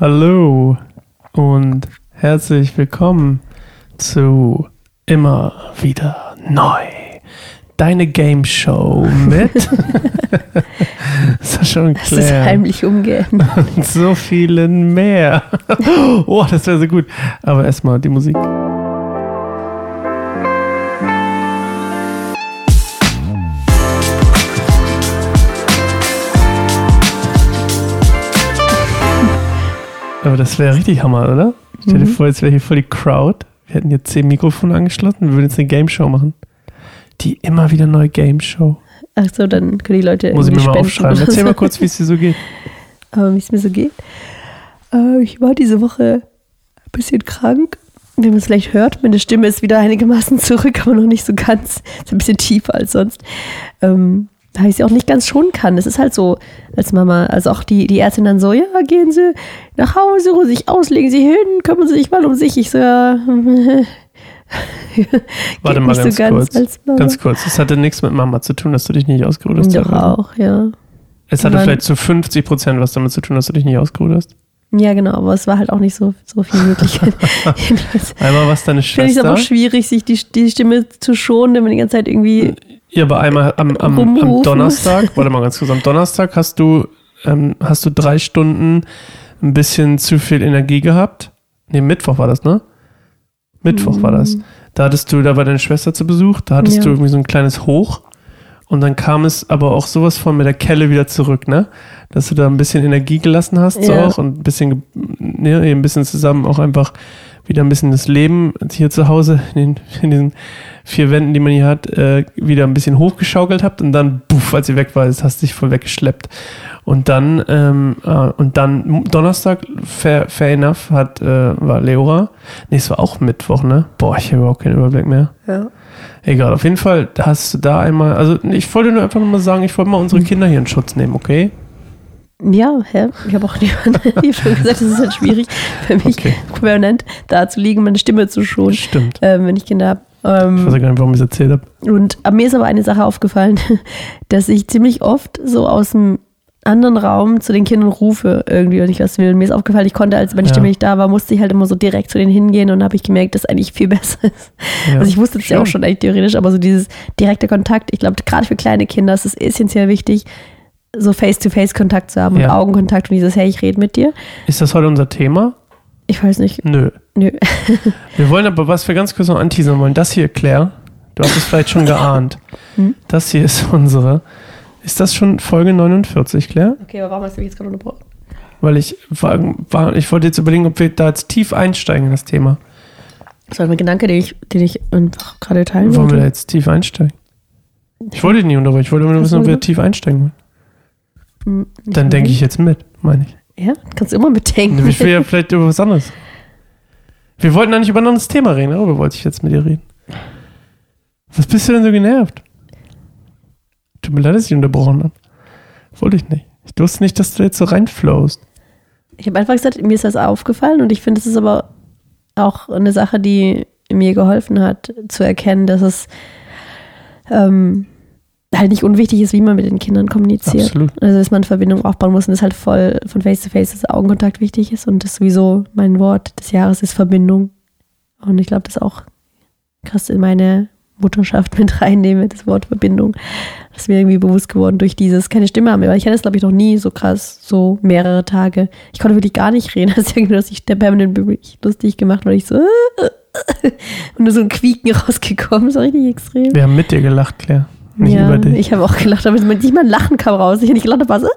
Hallo und herzlich willkommen zu Immer wieder neu. Deine Game Show mit Sascha und Das ist heimlich umgehen. und so vielen mehr. Oh, das wäre so gut. Aber erstmal die Musik. Aber das wäre richtig Hammer, oder? Stell dir Mhm. vor, jetzt wäre hier voll die Crowd. Wir hätten hier zehn Mikrofone angeschlossen. Wir würden jetzt eine Game Show machen. Die immer wieder neue Game Show. Achso, dann können die Leute Muss ich mir mal aufschreiben. Erzähl so. mal kurz, wie es dir so geht. Aber wie es mir so geht. Äh, ich war diese Woche ein bisschen krank. Wie man es vielleicht hört, meine Stimme ist wieder einigermaßen zurück, aber noch nicht so ganz. Ist ein bisschen tiefer als sonst. Ähm, da ich sie auch nicht ganz schonen kann. Es ist halt so, als Mama, also auch die, die Ärztin dann so, ja, gehen Sie nach Hause, ruhen Sie sich aus, legen Sie hin, kümmern Sie sich mal um sich. Ich so, ja. Warte mal ganz so ganz kurz. Ganz kurz. Es hatte nichts mit Mama zu tun, dass du dich nicht ausgeruht hast. Doch auch, ja. Es hatte vielleicht zu 50 Prozent was damit zu tun, dass du dich nicht ausgeruht hast. Ja, genau, aber es war halt auch nicht so, so viel Möglichkeit. Jedenfalls Einmal was deine Finde ich es aber Schwester. auch schwierig, sich die, die Stimme zu schonen, wenn man die ganze Zeit irgendwie. Ja, aber einmal am, am, am. Donnerstag, warte mal ganz kurz, am Donnerstag hast du, ähm, hast du drei Stunden ein bisschen zu viel Energie gehabt. Nee, Mittwoch war das, ne? Mittwoch war das. Da hattest du, da war deine Schwester zu Besuch, da hattest Ja. du irgendwie so ein kleines Hoch. Und dann kam es aber auch sowas von mit der Kelle wieder zurück, ne? Dass du da ein bisschen Energie gelassen hast, so Ja. auch und ein bisschen, ne, ein bisschen zusammen auch einfach wieder ein bisschen das Leben hier zu Hause in, den, in diesen vier Wänden, die man hier hat, äh, wieder ein bisschen hochgeschaukelt habt und dann, buff, als sie weg war, hast du dich voll weggeschleppt. Und dann, ähm, äh, und dann Donnerstag, fair, fair enough, hat, äh, war Leora. Nee, es war auch Mittwoch, ne? Boah, ich habe überhaupt keinen Überblick mehr. Ja. Egal, auf jeden Fall hast du da einmal, also ich wollte nur einfach mal sagen, ich wollte mal unsere Kinder hier in Schutz nehmen, okay? Ja, hä? Ich habe auch hab schon gesagt, es ist halt schwierig für mich, Okay. permanent da zu liegen, meine Stimme zu schonen, Stimmt. ähm, wenn ich Kinder habe. Ich weiß Ähm, gar nicht, warum ich es erzählt habe. und aber mir ist aber eine Sache aufgefallen, dass ich ziemlich oft so aus dem anderen Raum zu den Kindern rufe irgendwie, wenn ich was will. Mir ist aufgefallen, ich konnte, als meine Ja. Stimme nicht da war, musste ich halt immer so direkt zu denen hingehen und habe ich gemerkt, dass eigentlich viel besser ist. Ja. Also ich wusste es ja auch schon eigentlich theoretisch, aber so dieses direkte Kontakt, ich glaube, gerade für kleine Kinder ist es essentiell wichtig, so Face-to-Face-Kontakt zu haben Ja. und Augenkontakt und dieses, hey, ich rede mit dir. Ist das heute unser Thema? Ich weiß nicht, Nö. nö. Wir wollen aber, was wir ganz kurz noch anteasern wollen, das hier, Claire, du hast es vielleicht schon geahnt. Hm? Das hier ist unsere. Ist das schon Folge 49, Claire? Okay, aber warum hast du mich jetzt gerade unterbrochen? Weil ich war, war, ich wollte jetzt überlegen, ob wir da jetzt tief einsteigen in das Thema. Das war ein Gedanke, den ich, den ich einfach gerade teilen Wollen wir da wollte. jetzt tief einsteigen? Ich wollte dich nicht unterbrechen, ich wollte nur wissen, ob wir tief einsteigen wollen. Hm, Dann denke ich jetzt mit, meine ich. Ja, kannst du immer mitdenken. Ich will ja vielleicht über was anderes. Wir wollten eigentlich über ein anderes Thema reden, darüber wollte ich jetzt mit dir reden. Was bist du denn so genervt? Tut mir leid, dass ich unterbrochen habe. Wollte ich nicht. Ich wusste nicht, dass du jetzt so reinflowst. Ich habe einfach gesagt, mir ist das aufgefallen und ich finde, es ist aber auch eine Sache, die mir geholfen hat, zu erkennen, dass es ähm, halt nicht unwichtig ist, wie man mit den Kindern kommuniziert. Absolut. Also, dass man Verbindung aufbauen muss und das halt voll von Face to Face, dass Augenkontakt wichtig ist und das sowieso mein Wort des Jahres ist Verbindung. Und ich glaube, das auch krass in meine Mutterschaft mit reinnehme, das Wort Verbindung. Das ist mir irgendwie bewusst geworden durch dieses keine Stimme haben. Weil ich hatte das, glaube ich, noch nie so krass, so mehrere Tage. Ich konnte wirklich gar nicht reden. Das ist irgendwie, dass ich der permanent lustig gemacht, weil ich so und nur so ein Quieken rausgekommen. Das war richtig extrem. Wir haben mit dir gelacht, Claire. Nicht ja, über dich. ich habe auch gelacht, aber nicht mal ein Lachen kam raus. Ich habe nicht gelacht, aber so.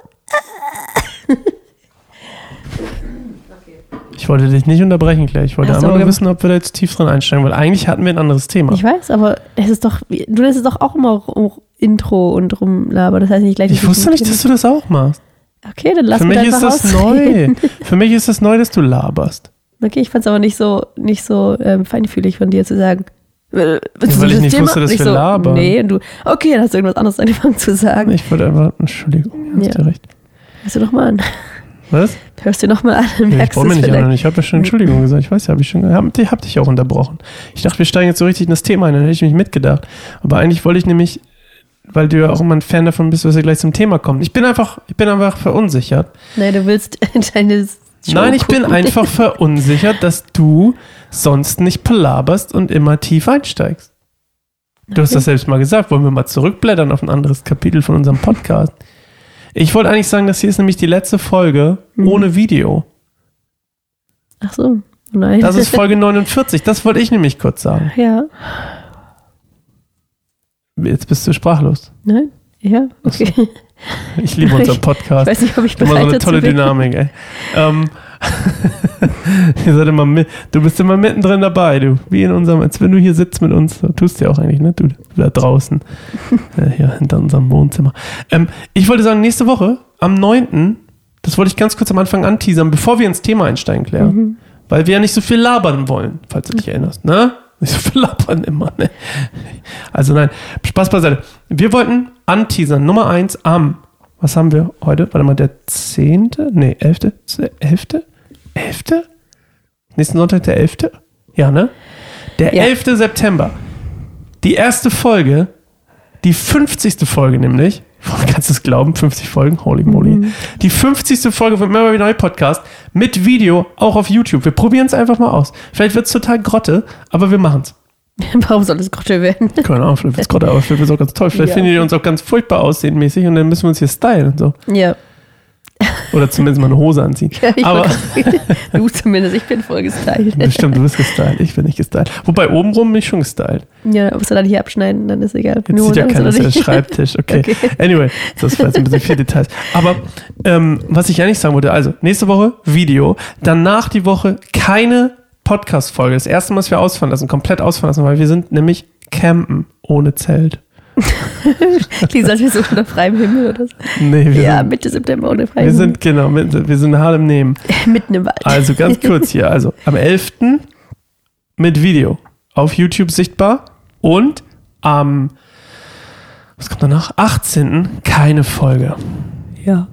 Ich wollte dich nicht unterbrechen, Claire. Ich wollte so, einfach nur wissen, ob wir da jetzt tief drin einsteigen, weil eigentlich hatten wir ein anderes Thema. Ich weiß, aber es ist doch, du lässt es doch auch immer rum- Intro und rumlaber. Das heißt nicht gleich. Ich wusste nicht, dass du das auch machst. Okay, dann lass Für mich mich ist einfach das ausreden. neu. Für mich ist das neu, dass du laberst. Okay, ich fand es aber nicht so, nicht so ähm, feinfühlig von dir zu sagen. Äh, du weil ich nicht Thema? wusste, dass ich wir so, labern. Nee, und du, okay, dann hast du irgendwas anderes angefangen zu sagen. Ich wollte einfach, Entschuldigung, hast Ja. du recht. Hörst du nochmal an. Was? Hörst du nochmal an und Nee, ich brauche mir nicht vielleicht. an. Ich habe ja schon Entschuldigung gesagt. Ich weiß ja, habe ich schon, hab, hab dich auch unterbrochen. Ich dachte, wir steigen jetzt so richtig in das Thema ein. Dann hätte ich mich mitgedacht. Aber eigentlich wollte ich nämlich, weil du ja auch immer ein Fan davon bist, was wir gleich zum Thema kommen. Ich bin einfach, ich bin einfach verunsichert. Nee, du willst deine Show Nein, ich bin gucken. einfach verunsichert, dass du sonst nicht palaberst und immer tief einsteigst. Du hast das selbst mal gesagt. Wollen wir mal zurückblättern auf ein anderes Kapitel von unserem Podcast? Ich wollte eigentlich sagen, das hier ist nämlich die letzte Folge Mhm. ohne Video. Ach so, nein. Das ist Folge 49. Das wollte ich nämlich kurz sagen. ja, Jetzt bist du sprachlos. nein, ja, okay. Ich liebe unseren Ich Podcast. weiß nicht, ob ich Immer so bereit eine tolle. Dynamik, ey. Ähm, ihr seid immer mit, du bist immer mittendrin dabei, du. Wie in unserem, als wenn du hier sitzt mit uns. Tust du ja auch eigentlich, ne? Du, da draußen. äh, hier hinter unserem Wohnzimmer. Ähm, ich wollte sagen, nächste Woche, am 9., das wollte ich ganz kurz am Anfang anteasern, bevor wir ins Thema einsteigen, Claire. Mhm. Weil wir ja nicht so viel labern wollen, falls du dich erinnerst, ne? Nicht so viel labern immer, ne? Also nein, Spaß beiseite. Wir wollten anteasern, Nummer eins am, was haben wir heute? Warte mal, der 10., nee, 11., 11., 11.? Nächsten Sonntag der 11.? Ja, ne? Der Ja. 11. September. Die erste Folge, die 50. Folge nämlich, kannst du es glauben, 50 Folgen, holy moly. Die 50. Folge von Memory Neu Podcast mit Video, auch auf YouTube. Wir probieren es einfach mal aus. Vielleicht wird es total Grotte, aber wir machen es. Warum soll das Grotte werden? Keine Ahnung, vielleicht wird es Grotte, aber vielleicht wird es auch ganz toll. Vielleicht Ja. findet ihr uns auch ganz furchtbar aussehenmäßig und dann müssen wir uns hier stylen und so. Ja, Oder zumindest mal eine Hose anziehen. ja ich aber du zumindest, ich bin voll gestylt. bestimmt, du bist gestylt, ich bin nicht gestylt. Wobei obenrum bin ich schon gestylt. Ja, musst du dann hier abschneiden, dann ist egal. Jetzt du sieht ja keiner, das ist der. Schreibtisch. Okay. Okay. Anyway, das war jetzt ein bisschen viel Details. Aber ähm, was ich eigentlich sagen wollte, also nächste Woche Video, danach die Woche keine Podcast-Folge. Das erste Mal, dass wir ausfahren lassen, komplett ausfahren lassen, weil wir sind nämlich campen ohne Zelt. Klingt, als wir so unter freiem Himmel oder so. Nee, wir, Ja, sind, Mitte September ohne freiem wir Himmel. sind, genau, mit, wir sind hart im Nehmen. Mitten im Wald. Also ganz kurz hier, also am 11. mit Video auf YouTube sichtbar und am, was kommt danach? 18. keine Folge. Ja.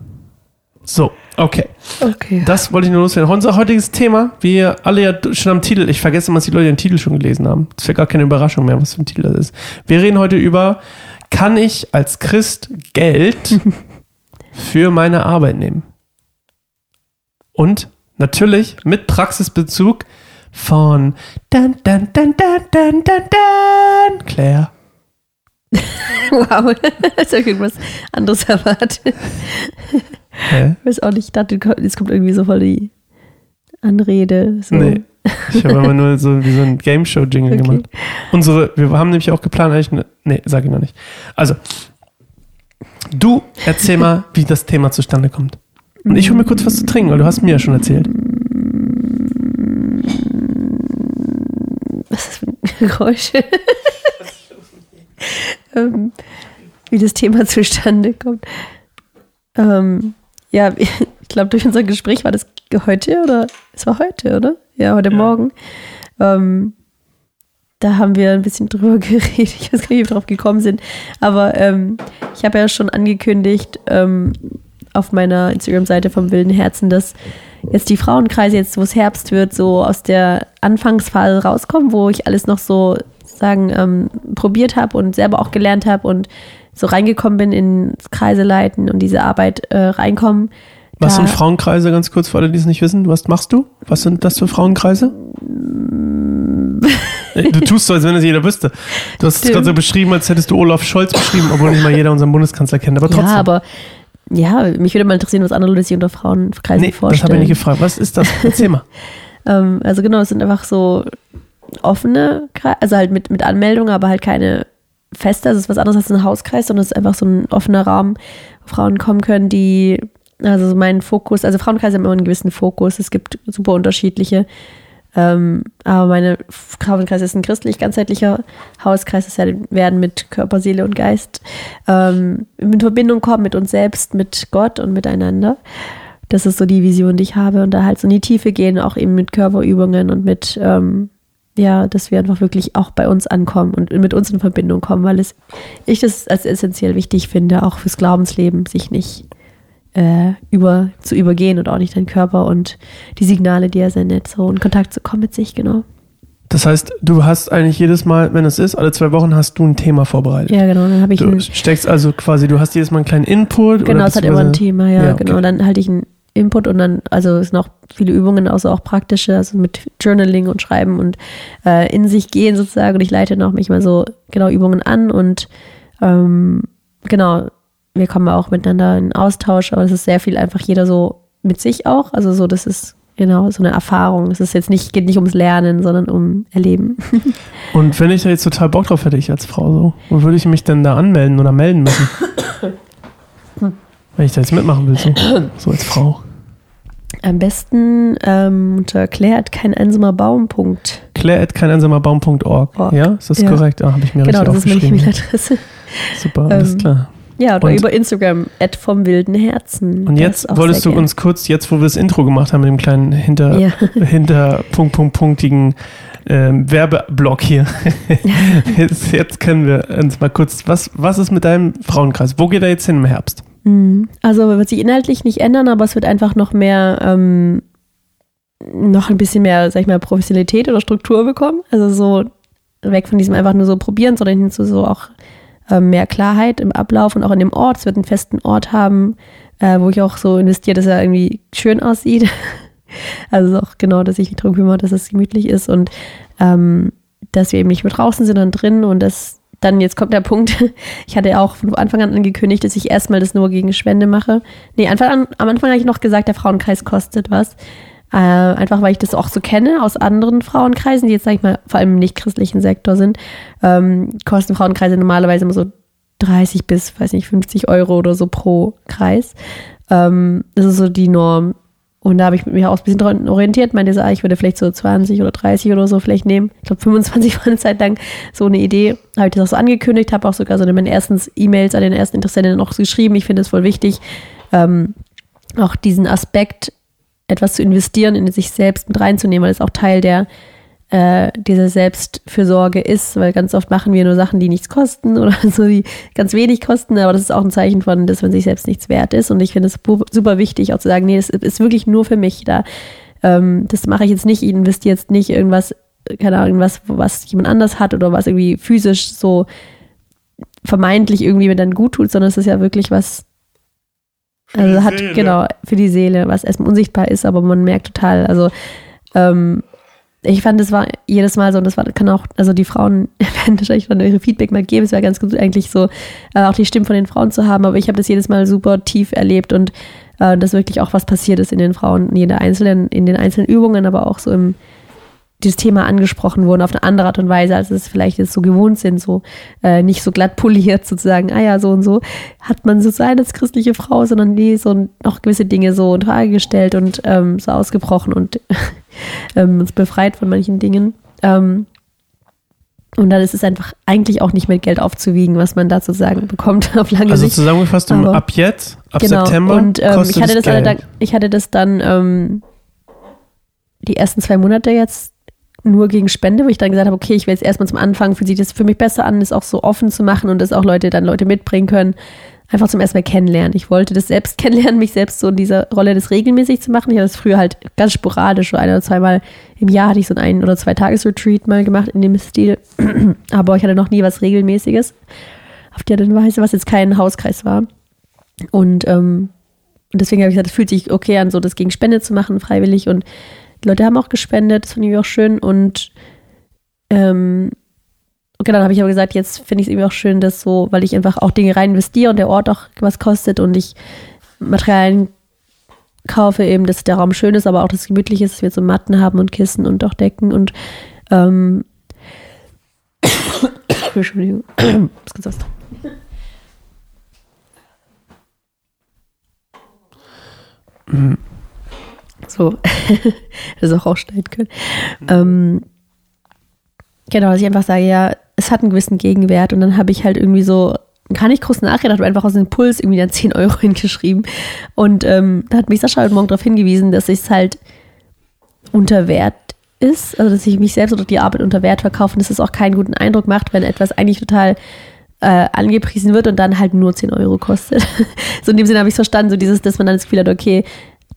So, okay. Okay. Das wollte ich nur loswerden. Unser heutiges Thema, wie alle ja schon am Titel, ich vergesse immer, dass die Leute den Titel schon gelesen haben. Das ist ja gar keine Überraschung mehr, was für ein Titel das ist. Wir reden heute über, kann ich als Christ Geld für meine Arbeit nehmen? Und natürlich mit Praxisbezug von dan, dan, dan, dan, dan, dan, dan, Claire. Wow. Hast du irgendwas anderes erwartet? Hä? Ich weiß auch nicht, ich dachte, jetzt kommt irgendwie so voll die Anrede. So. Nee. Ich habe immer nur so wie so ein Game Show Jingle Okay. gemacht. Unsere, wir haben nämlich auch geplant, eigentlich eine, nee, sag ich noch nicht. Also, du erzähl mal, wie das Thema zustande kommt. Und ich hole mir kurz was zu trinken, weil du hast mir ja schon erzählt. Was ist das für ein Geräusch? ähm, wie das Thema zustande kommt. Ähm, ja, ich glaube, durch unser Gespräch war das heute oder? Es war heute, oder? Ja, heute Ja. Morgen. Ähm, da haben wir ein bisschen drüber geredet. Ich weiß gar nicht, wie wir drauf gekommen sind. Aber ähm, ich habe ja schon angekündigt ähm, auf meiner Instagram-Seite vom Wilden Herzen, dass jetzt die Frauenkreise, jetzt wo es Herbst wird, so aus der Anfangsphase rauskommen, wo ich alles noch so sagen ähm, probiert habe und selber auch gelernt habe und so reingekommen bin ins Kreise leiten und diese Arbeit äh, reinkommen. Was sind Frauenkreise, ganz kurz für alle, die es nicht wissen? Was machst du? Was sind das für Frauenkreise? Ey, Du tust so, als wenn es jeder wüsste. Du hast es Stimmt. gerade so beschrieben, als hättest du Olaf Scholz beschrieben, obwohl nicht mal jeder unseren Bundeskanzler kennt. Aber trotzdem. Ja, aber ja, mich würde mal interessieren, was andere Leute sich unter Frauenkreisen nee, das vorstellen. habe ich nicht gefragt. Was ist das? Erzähl mal. Ähm, also genau, es sind einfach so offene, Kre- also halt mit, mit Anmeldung, aber halt keine feste. Also es ist was anderes als ein Hauskreis, sondern es ist einfach so ein offener Raum, wo Frauen kommen können, die, also so mein Fokus, also Frauenkreise haben immer einen gewissen Fokus. Es gibt super unterschiedliche. Ähm, aber meine Frauenkreis ist ein christlich ganzheitlicher Hauskreis, das werden mit Körper, Seele und Geist ähm, in Verbindung kommen mit uns selbst, mit Gott und miteinander. Das ist so die Vision, die ich habe und da halt so in die Tiefe gehen, auch eben mit Körperübungen und mit, ähm, ja, dass wir einfach wirklich auch bei uns ankommen und mit uns in Verbindung kommen, weil es, ich das als essentiell wichtig finde, auch fürs Glaubensleben, sich nicht äh, über, zu übergehen und auch nicht deinen Körper und die Signale, die er sendet, so in Kontakt zu kommen mit sich, genau. Das heißt, du hast eigentlich jedes Mal, wenn es ist, alle zwei Wochen hast du ein Thema vorbereitet. Ja, genau, dann habe ich Du ein, steckst also quasi, du hast jedes Mal einen kleinen Input. Genau, es hat immer ein Thema, ja, Ja, okay. genau. Dann halte ich einen Input und dann, also es sind auch viele Übungen, also auch praktische, also mit Journaling und Schreiben und äh, in sich gehen sozusagen. Und ich leite noch manchmal so genau Übungen an und ähm, genau, wir kommen auch miteinander in Austausch, aber es ist sehr viel einfach jeder so mit sich auch. Also so, das ist genau so eine Erfahrung. Es ist jetzt nicht, geht nicht ums Lernen, sondern um Erleben. Und wenn ich da jetzt total Bock drauf hätte, ich als Frau so, wo würde ich mich denn da anmelden oder melden müssen? wenn ich da jetzt mitmachen will, so, so als Frau. Am besten ähm, unter klärt kein einsamer Baum.org. Claire kein einsamer Baum.org. Ja, ist das Ja. korrekt? Ah, habe ich mir Genau, richtig das ist meine aufgeschrieben. E-Mail-Adresse. Super, alles Ähm, klar. Ja, oder Und- über Instagram, at vom wilden Herzen. Und jetzt wolltest du sehr uns kurz, jetzt wo wir das Intro gemacht haben mit dem kleinen hinter, gern- Ja. hinter Punkt, Punkt, punktigen ähm, Werbeblock hier. jetzt, jetzt können wir uns mal kurz, was, was ist mit deinem Frauenkreis? Wo geht er jetzt hin im Herbst? Mhm. Also wird sich inhaltlich nicht ändern, aber es wird einfach noch mehr, ähm, noch ein bisschen mehr, sag ich mal, Professionalität oder Struktur bekommen. Also so weg von diesem einfach nur so probieren, sondern hin zu so auch ähm, mehr Klarheit im Ablauf und auch in dem Ort. Es wird einen festen Ort haben, äh, wo ich auch so investiere, dass er irgendwie schön aussieht. Also auch genau, dass ich mich darum kümmere, dass es gemütlich ist und ähm, dass wir eben nicht mehr draußen sind, sondern drin und das dann jetzt kommt der Punkt, ich hatte auch von Anfang an angekündigt, dass ich erstmal das nur gegen Spende mache. Nee, Anfang an, am Anfang habe ich noch gesagt, der Frauenkreis kostet was. Äh, einfach weil ich das auch so kenne aus anderen Frauenkreisen, die jetzt, sag ich mal, vor allem im nicht-christlichen Sektor sind, ähm, kosten Frauenkreise normalerweise immer so 30 bis, weiß nicht, 50 Euro oder so pro Kreis. Ähm, das ist so die Norm. Und da habe ich mich auch ein bisschen dran orientiert, meinte so, ah, ich würde vielleicht so 20 oder 30 oder so vielleicht nehmen. Ich glaube 25 war eine Zeit lang so eine Idee. Habe ich das auch so angekündigt, habe auch sogar so in meinen ersten E-Mails an den ersten Interessenten noch geschrieben. Ich finde es voll wichtig, ähm, auch diesen Aspekt, etwas zu investieren, in sich selbst mit reinzunehmen, weil es auch Teil der äh, dieser Selbstfürsorge ist, weil ganz oft machen wir nur Sachen, die nichts kosten oder so, die ganz wenig kosten, aber das ist auch ein Zeichen von, dass man sich selbst nichts wert ist und ich finde es super wichtig, auch zu sagen, nee, das ist wirklich nur für mich da. Ähm, das mache ich jetzt nicht, ich investiere jetzt nicht irgendwas, keine Ahnung, was, was jemand anders hat oder was irgendwie physisch so vermeintlich irgendwie mir dann gut tut, sondern es ist ja wirklich was, also hat, genau, für die Seele, was erstmal unsichtbar ist, aber man merkt total, also ähm, ich fand, es war jedes Mal so, und das war, kann auch, also die Frauen werden wahrscheinlich dann ihre Feedback mal geben, es wäre ganz gut, eigentlich so äh, auch die Stimmen von den Frauen zu haben, aber ich habe das jedes Mal super tief erlebt und äh, dass wirklich auch was passiert ist in den Frauen, in jeder einzelnen, in den einzelnen Übungen, aber auch so im dieses Thema angesprochen wurden auf eine andere Art und Weise, als es vielleicht jetzt so gewohnt sind, so äh, nicht so glatt poliert sozusagen, ah ja, so und so, hat man so sein als christliche Frau, sondern nee, so noch gewisse Dinge so in Frage gestellt und ähm, so ausgebrochen und ähm, uns befreit von manchen Dingen. Ähm, und dann ist es einfach eigentlich auch nicht mit Geld aufzuwiegen, was man da sozusagen bekommt auf lange Also zusammengefasst, um, Aber- ab jetzt, ab genau. September, Und ähm, kostet ich hatte das Geld. dann, ich hatte das dann ähm, die ersten zwei Monate jetzt nur gegen Spende, wo ich dann gesagt habe, okay, ich will jetzt erstmal zum Anfang, fühlt sich das für mich besser an, das auch so offen zu machen und das auch Leute dann Leute mitbringen können. Einfach zum ersten Mal kennenlernen. Ich wollte das selbst kennenlernen, mich selbst so in dieser Rolle das regelmäßig zu machen. Ich habe das früher halt ganz sporadisch, so ein oder zweimal im Jahr hatte ich so ein ein- oder zwei Tages-Retreat mal gemacht in dem Stil. Aber ich hatte noch nie was Regelmäßiges auf die Art und Weise, was jetzt kein Hauskreis war. Und, ähm, und deswegen habe ich gesagt, es fühlt sich okay an, so das gegen Spende zu machen, freiwillig. Und die Leute haben auch gespendet, das fand ich auch schön. Und ähm, okay, dann habe ich aber gesagt, jetzt finde ich es irgendwie auch schön, dass so, weil ich einfach auch Dinge rein investiere und der Ort auch was kostet und ich Materialien kaufe, eben, dass der Raum schön ist, aber auch dass es gemütlich ist, dass wir so Matten haben und Kissen und auch Decken und ähm, Entschuldigung, was gesagt. So, das auch rausschneiden können. Ähm, genau, dass ich einfach sage, ja, es hat einen gewissen Gegenwert und dann habe ich halt irgendwie so gar nicht groß nachgedacht, aber einfach aus dem Impuls irgendwie dann 10 Euro hingeschrieben. Und ähm, da hat mich Sascha heute Morgen darauf hingewiesen, dass ich es halt unter Wert ist, also dass ich mich selbst oder die Arbeit unter Wert verkaufe und dass es auch keinen guten Eindruck macht, wenn etwas eigentlich total äh, angepriesen wird und dann halt nur 10 Euro kostet. so in dem Sinne habe ich es verstanden, so dieses, dass man dann das Gefühl hat, okay,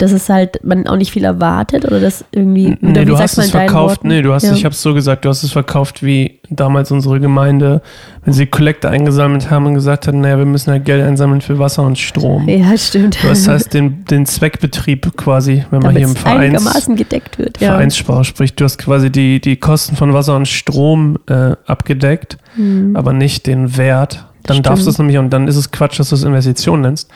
dass es halt man auch nicht viel erwartet oder das irgendwie. Nee, oder wie du hast man es verkauft. Nee, du hast Ja. es, ich habe es so gesagt, du hast es verkauft wie damals unsere Gemeinde, wenn sie Kollekte eingesammelt haben und gesagt hat, naja, wir müssen halt Geld einsammeln für Wasser und Strom. Ja, stimmt. Das heißt, den, den Zweckbetrieb quasi, wenn man Damit hier im Vereins, einigermaßen gedeckt wird. Ja. Vereinssprache spricht, du hast quasi die, die Kosten von Wasser und Strom äh, abgedeckt, Hm. aber nicht den Wert. Dann darfst du es nämlich, und dann ist es Quatsch, dass du es Investition nennst,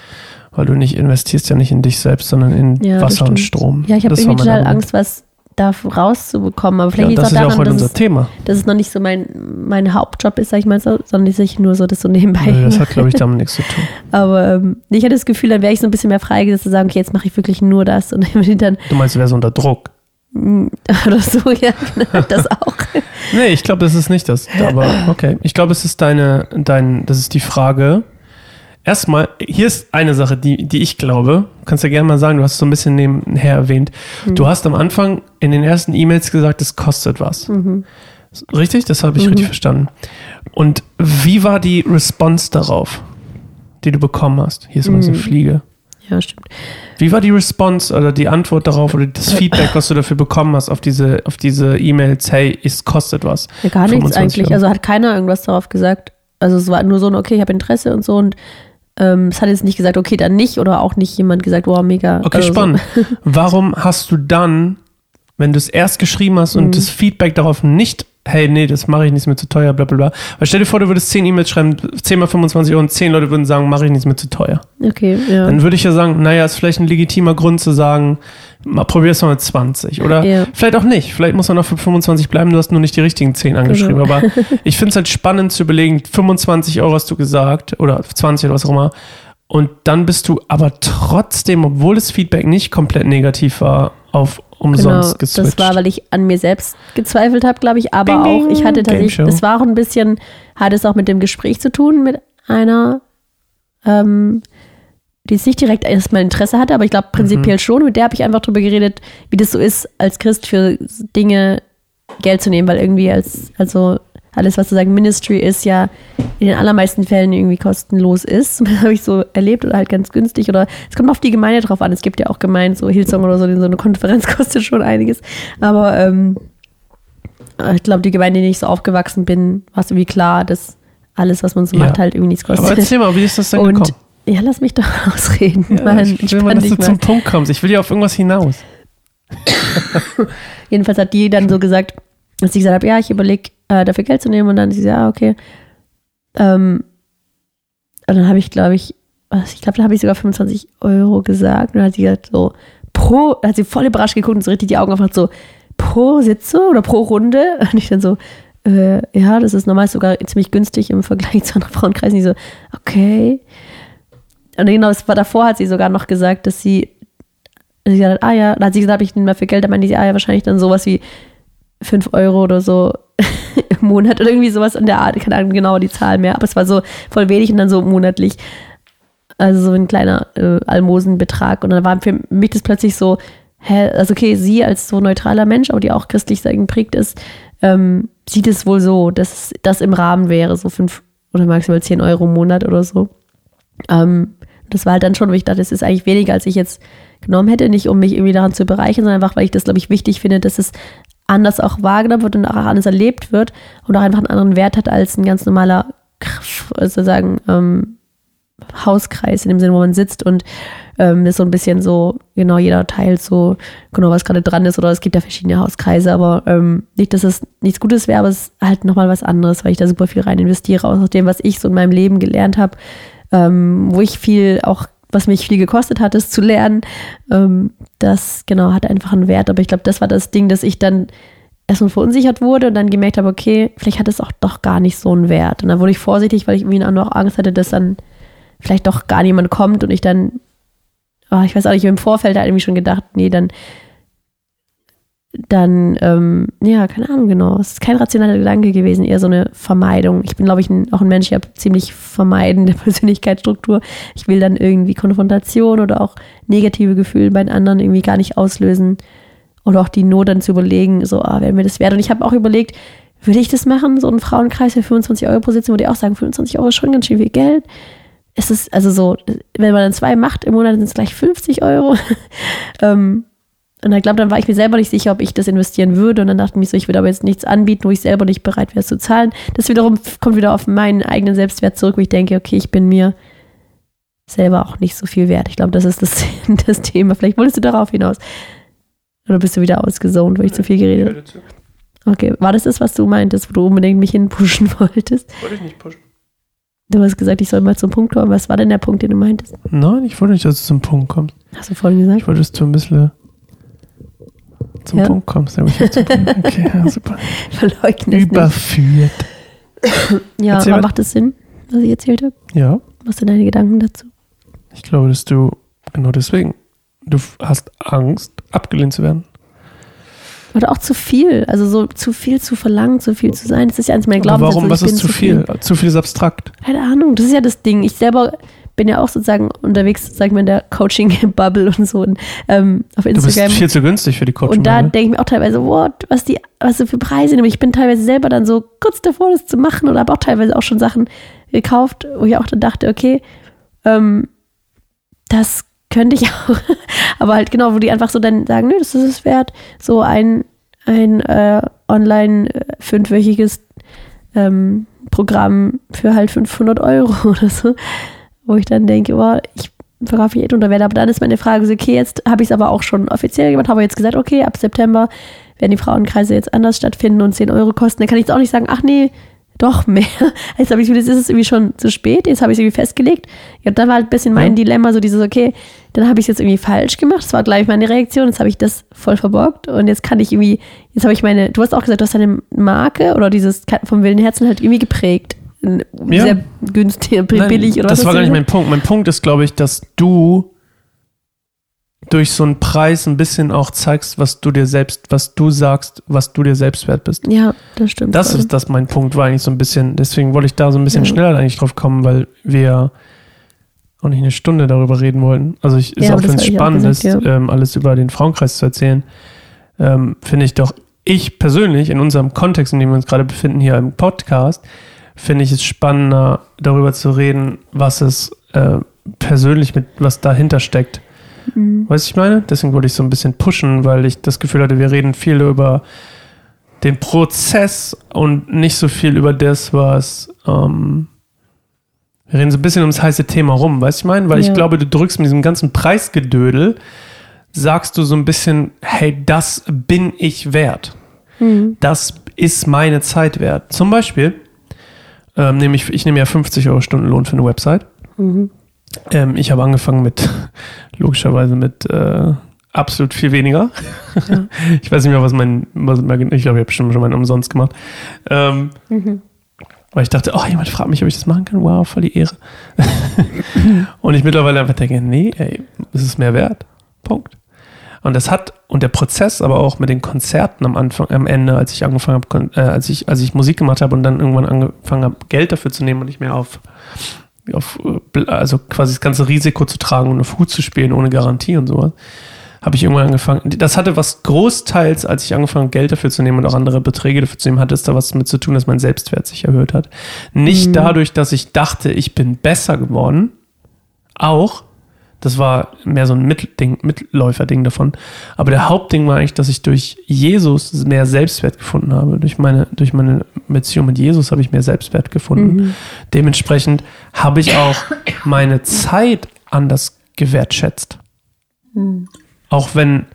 weil du nicht investierst ja nicht in dich selbst, sondern in Ja, Wasser und. Strom. Ja, ich habe irgendwie total Argument. Angst, was da rauszubekommen. Aber vielleicht Ja, liegt das es ist auch ja auch daran, heute dass unser es, Thema. dass es noch nicht so mein, mein Hauptjob ist, sag ich mal so, sondern dass ich nur so das so nebenbei Nö, das hat, glaube ich, damit nichts zu tun. Aber ähm, ich hatte das Gefühl, dann wäre ich so ein bisschen mehr freigesetzt zu sagen, okay, jetzt mache ich wirklich nur das und dann Du meinst, du wärst unter Druck. mm, oder so, ja, genau, das auch. Nee, ich glaube, das ist nicht das. Aber okay. Ich glaube, es ist deine, dein, das ist die Frage. Erstmal, hier ist eine Sache, die, die ich glaube. Du kannst ja gerne mal sagen, du hast es so ein bisschen nebenher erwähnt. Du hast am Anfang in den ersten E-Mails gesagt, es kostet was. Richtig? Das habe ich richtig verstanden. Und wie war die Response darauf, die du bekommen hast? Hier ist immer so eine Fliege. Ja, stimmt. Wie war die Response oder die Antwort darauf oder das Feedback, was du dafür bekommen hast auf diese, auf diese E-Mails, hey, es kostet was? Ja, gar nichts 25 eigentlich. Euro. Also hat keiner irgendwas darauf gesagt. Also es war nur so, ein, okay, ich habe Interesse und so und ähm, es hat jetzt nicht gesagt, okay, dann nicht oder auch nicht jemand gesagt, wow, mega. Okay, also so. spannend. Warum hast du dann, wenn du es erst geschrieben hast Mhm. und das Feedback darauf nicht, hey, nee, das mache ich nicht, ist mir zu teuer, bla bla bla. Weil stell dir vor, du würdest 10 E-Mails schreiben, 10 mal 25 Euro und 10 Leute würden sagen, mache ich nicht, ist mir zu teuer. Okay, ja. Dann würde ich ja sagen, naja, ist vielleicht ein legitimer Grund zu sagen, mal probier es mal mit 20. Oder Ja. vielleicht auch nicht. Vielleicht muss man noch für 25 bleiben, du hast nur nicht die richtigen 10 angeschrieben. Genau. Aber ich finde es halt spannend zu überlegen, 25 Euro hast du gesagt oder 20 oder was auch immer. Und dann bist du aber trotzdem, obwohl das Feedback nicht komplett negativ war, auf umsonst genau, geswitcht. das war, weil ich an mir selbst gezweifelt habe, glaube ich, aber Ding, auch, ich hatte tatsächlich, das war auch ein bisschen, hat es auch mit dem Gespräch zu tun mit einer, ähm, die jetzt nicht direkt erstmal Interesse hatte, aber ich glaube Mhm. prinzipiell schon. Mit der habe ich einfach drüber geredet, wie das so ist, als Christ für Dinge Geld zu nehmen, weil irgendwie als, also alles, was sozusagen Ministry ist, ja in den allermeisten Fällen irgendwie kostenlos ist. Das habe ich so erlebt oder halt ganz günstig. Oder es kommt auf die Gemeinde drauf an. Es gibt ja auch Gemeinden, so Hillsong oder so, so eine Konferenz kostet schon einiges. Aber ähm, ich glaube, die Gemeinde, in der ich so aufgewachsen bin, war es irgendwie klar, dass alles, was man so Ja. macht, halt irgendwie nichts aber kostet. erzähl mal, wie ist das denn Und gekommen? ja, lass mich doch ausreden. Ja, Mann, ich will mal, dass du mal. zum Punkt kommst. Ich will ja auf irgendwas hinaus. Jedenfalls hat die dann so gesagt, dass ich gesagt habe, ja, ich überlege, äh, dafür Geld zu nehmen. Und dann sie so, ja, okay. Ähm, und dann habe ich, glaube ich, was, ich glaube, da habe ich sogar 25 Euro gesagt. Und dann hat sie gesagt, so, pro, da hat sie voll überrascht geguckt und so richtig die Augen aufgemacht, so, pro Sitze oder pro Runde? Und ich dann so, äh, ja, das ist normal sogar ziemlich günstig im Vergleich zu anderen Frauenkreisen. Die so, okay. Und genau, das war davor, hat sie sogar noch gesagt, dass sie, sie gesagt hat, ah ja, da hat sie gesagt, ich nehme dafür Geld, dann meinte sie, ah ja, wahrscheinlich dann sowas wie 5 Euro oder so im Monat oder irgendwie sowas in der Art, keine Ahnung genau die Zahl mehr, aber es war so voll wenig und dann so monatlich. Also so ein kleiner äh, Almosenbetrag. Und dann war für mich das plötzlich so, hä, also okay, sie als so neutraler Mensch, aber die auch christlich sehr geprägt ist, ähm, sieht es wohl so, dass das im Rahmen wäre, so fünf oder maximal zehn Euro im Monat oder so. Ähm, das war halt dann schon, wo ich dachte, das ist eigentlich weniger, als ich jetzt genommen hätte, nicht um mich irgendwie daran zu bereichern, sondern einfach, weil ich das, glaube ich, wichtig finde, dass es anders auch wahrgenommen wird und auch anders erlebt wird und auch einfach einen anderen Wert hat als ein ganz normaler, sozusagen, ähm, Hauskreis, in dem Sinne, wo man sitzt und ähm, ist so ein bisschen so, genau, jeder teilt so, genau, was gerade dran ist oder es gibt ja verschiedene Hauskreise, aber ähm, nicht, dass es nichts Gutes wäre, aber es ist halt nochmal was anderes, weil ich da super viel rein investiere, aus dem, was ich so in meinem Leben gelernt habe, ähm, wo ich viel auch, was mich viel gekostet hat, es zu lernen, ähm, das, genau, hat einfach einen Wert, aber ich glaube, das war das Ding, dass ich dann erstmal verunsichert wurde und dann gemerkt habe, okay, vielleicht hat es auch doch gar nicht so einen Wert. Und dann wurde ich vorsichtig, weil ich irgendwie auch Angst hatte, dass dann vielleicht doch gar niemand kommt und ich dann, oh, ich weiß auch nicht, im Vorfeld halt irgendwie schon gedacht, nee, dann, dann, ähm, ja, keine Ahnung genau. Es ist kein rationaler Gedanke gewesen, eher so eine Vermeidung. Ich bin, glaube ich, ein, auch ein Mensch, ich habe ziemlich vermeidende Persönlichkeitsstruktur. Ich will dann irgendwie Konfrontation oder auch negative Gefühle bei den anderen irgendwie gar nicht auslösen. Oder auch die Not dann zu überlegen, so, ah, wäre mir das wert. Und ich habe auch überlegt, würde ich das machen, so einen Frauenkreis für 25 Euro pro Sitzung, würde ich auch sagen, 25 Euro ist schon ganz schön viel Geld. es ist also so, wenn man dann zwei macht im Monat, sind es gleich 50 Euro. ähm, und ich glaube, dann war ich mir selber nicht sicher, ob ich das investieren würde. Und dann dachte ich mir so, ich würde aber jetzt nichts anbieten, wo ich selber nicht bereit wäre zu zahlen. Das wiederum kommt wieder auf meinen eigenen Selbstwert zurück, wo ich denke, okay, ich bin mir selber auch nicht so viel wert. Ich glaube, das ist das, das Thema. Vielleicht wolltest du darauf hinaus. Oder bist du wieder ausgesohnt, weil ich zu viel geredet habe? Okay, war das das, was du meintest, wo du unbedingt mich hinpushen wolltest? Wollte ich nicht pushen. Du hast gesagt, ich soll mal zum Punkt kommen. Was war denn der Punkt, den du meintest? Nein, ich wollte nicht, dass du zum Punkt kommst. Hast du vorhin gesagt? Ich wollte, dass du ein bisschen zum Ja. Punkt kommst. Aber ich jetzt zum Punkt. Okay, ja, super. Verleugnest nicht. Überführt. Ja, Erzähl aber macht das Sinn, was ich erzählt habe? Ja, Was sind deine Gedanken dazu? ich glaube, dass du genau deswegen. Du hast Angst, abgelehnt zu werden. Oder auch zu viel, also so zu viel zu verlangen, zu viel zu sein. Das ist ja eins meiner Glaubenssätze. warum? Was ist zu viel? Zu viel ist abstrakt. Keine Ahnung, das ist ja das Ding. Ich selber bin ja auch sozusagen unterwegs, sag ich mal, in der Coaching-Bubble und so und, ähm, auf Du bist Instagram. viel zu günstig für die Coaching. Und da denke ich mir auch teilweise, what, was die, was so für Preise nehmen. Ich bin teilweise selber dann so kurz davor, das zu machen oder habe auch teilweise auch schon Sachen gekauft, wo ich auch dann dachte, okay, ähm, das könnte ich auch. Aber halt genau, wo die einfach so dann sagen, nö, das ist es wert. So ein, ein äh, online äh, fünfwöchiges ähm, Programm für halt 500 Euro oder so. Wo ich dann denke, boah, ich worauf ich werde. Aber dann ist meine Frage so, okay, jetzt habe ich es aber auch schon offiziell gemacht, habe jetzt gesagt, okay, ab September werden die Frauenkreise jetzt anders stattfinden und 10 Euro kosten. Dann kann ich jetzt auch nicht sagen, ach nee, doch mehr. Jetzt habe ich jetzt ist es irgendwie schon zu spät, jetzt habe ich es irgendwie festgelegt. Ja, da war halt ein bisschen mein Ja. Dilemma, so dieses, okay, dann habe ich es jetzt irgendwie falsch gemacht. Das war gleich meine Reaktion, jetzt habe ich das voll verborgt und jetzt kann ich irgendwie, jetzt habe ich meine, du hast auch gesagt, du hast deine Marke oder dieses vom wilden Herzen halt irgendwie geprägt. Ja. Sehr günstig, Nein, billig oder was. Das war gar nicht mein Punkt. Mein Punkt ist, glaube ich, dass du durch so einen Preis ein bisschen auch zeigst, was du dir selbst, was du sagst, was du dir selbst wert bist. Ja, das stimmt. Das voll. ist das mein Punkt, war eigentlich so ein bisschen, deswegen wollte ich da so ein bisschen Ja. schneller eigentlich drauf kommen, weil wir auch nicht eine Stunde darüber reden wollten. Also ich, ist Ja, auch das wenn es spannend gesagt, ist, ähm, alles über den Frauenkreis zu erzählen, ähm, finde ich doch, ich persönlich in unserem Kontext, in dem wir uns gerade befinden, hier im Podcast, finde ich es spannender, darüber zu reden, was es äh, persönlich mit, was dahinter steckt. Mhm. Weißt du, ich meine? Deswegen wollte ich so ein bisschen pushen, weil ich das Gefühl hatte, wir reden viel über den Prozess und nicht so viel über das, was. Ähm, wir reden so ein bisschen ums heiße Thema rum, weißt du, ich meine? Weil Ja. ich glaube, du drückst mit diesem ganzen Preisgedödel, sagst du so ein bisschen, hey, das bin ich wert. Mhm. Das ist meine Zeit wert. Zum Beispiel, ähm, nehme ich, ich nehme ja 50 Euro Stundenlohn für eine Website. Mhm. Ähm, ich habe angefangen mit, logischerweise mit äh, absolut viel weniger. Ja. Ich weiß nicht mehr, was mein, was mein ich glaube, ich habe bestimmt schon meinen umsonst gemacht. Ähm, Mhm. weil ich dachte, oh, jemand fragt mich, ob ich das machen kann. Wow, voll die Ehre. und ich mittlerweile einfach denke, nee, ey, es ist mehr wert. Punkt. Und das hat, und der Prozess, aber auch mit den Konzerten am Anfang, am Ende, als ich angefangen habe, äh, als ich, als ich Musik gemacht habe und dann irgendwann angefangen habe, Geld dafür zu nehmen und nicht mehr auf, auf äh, also quasi das ganze Risiko zu tragen und auf Hut zu spielen ohne Garantie und sowas, habe ich irgendwann angefangen. Das hatte was großteils, als ich angefangen Geld dafür zu nehmen und auch andere Beträge dafür zu nehmen, hatte es da was mit zu tun, dass mein Selbstwert sich erhöht hat. Nicht Mhm. dadurch, dass ich dachte, ich bin besser geworden, auch, das war mehr so ein Mittelding, Mitläuferding davon. Aber der Hauptding war eigentlich, dass ich durch Jesus mehr Selbstwert gefunden habe. Durch meine, durch meine Beziehung mit Jesus habe ich mehr Selbstwert gefunden. Mhm. Dementsprechend habe ich auch meine Zeit anders gewertschätzt. Mhm. Auch wenn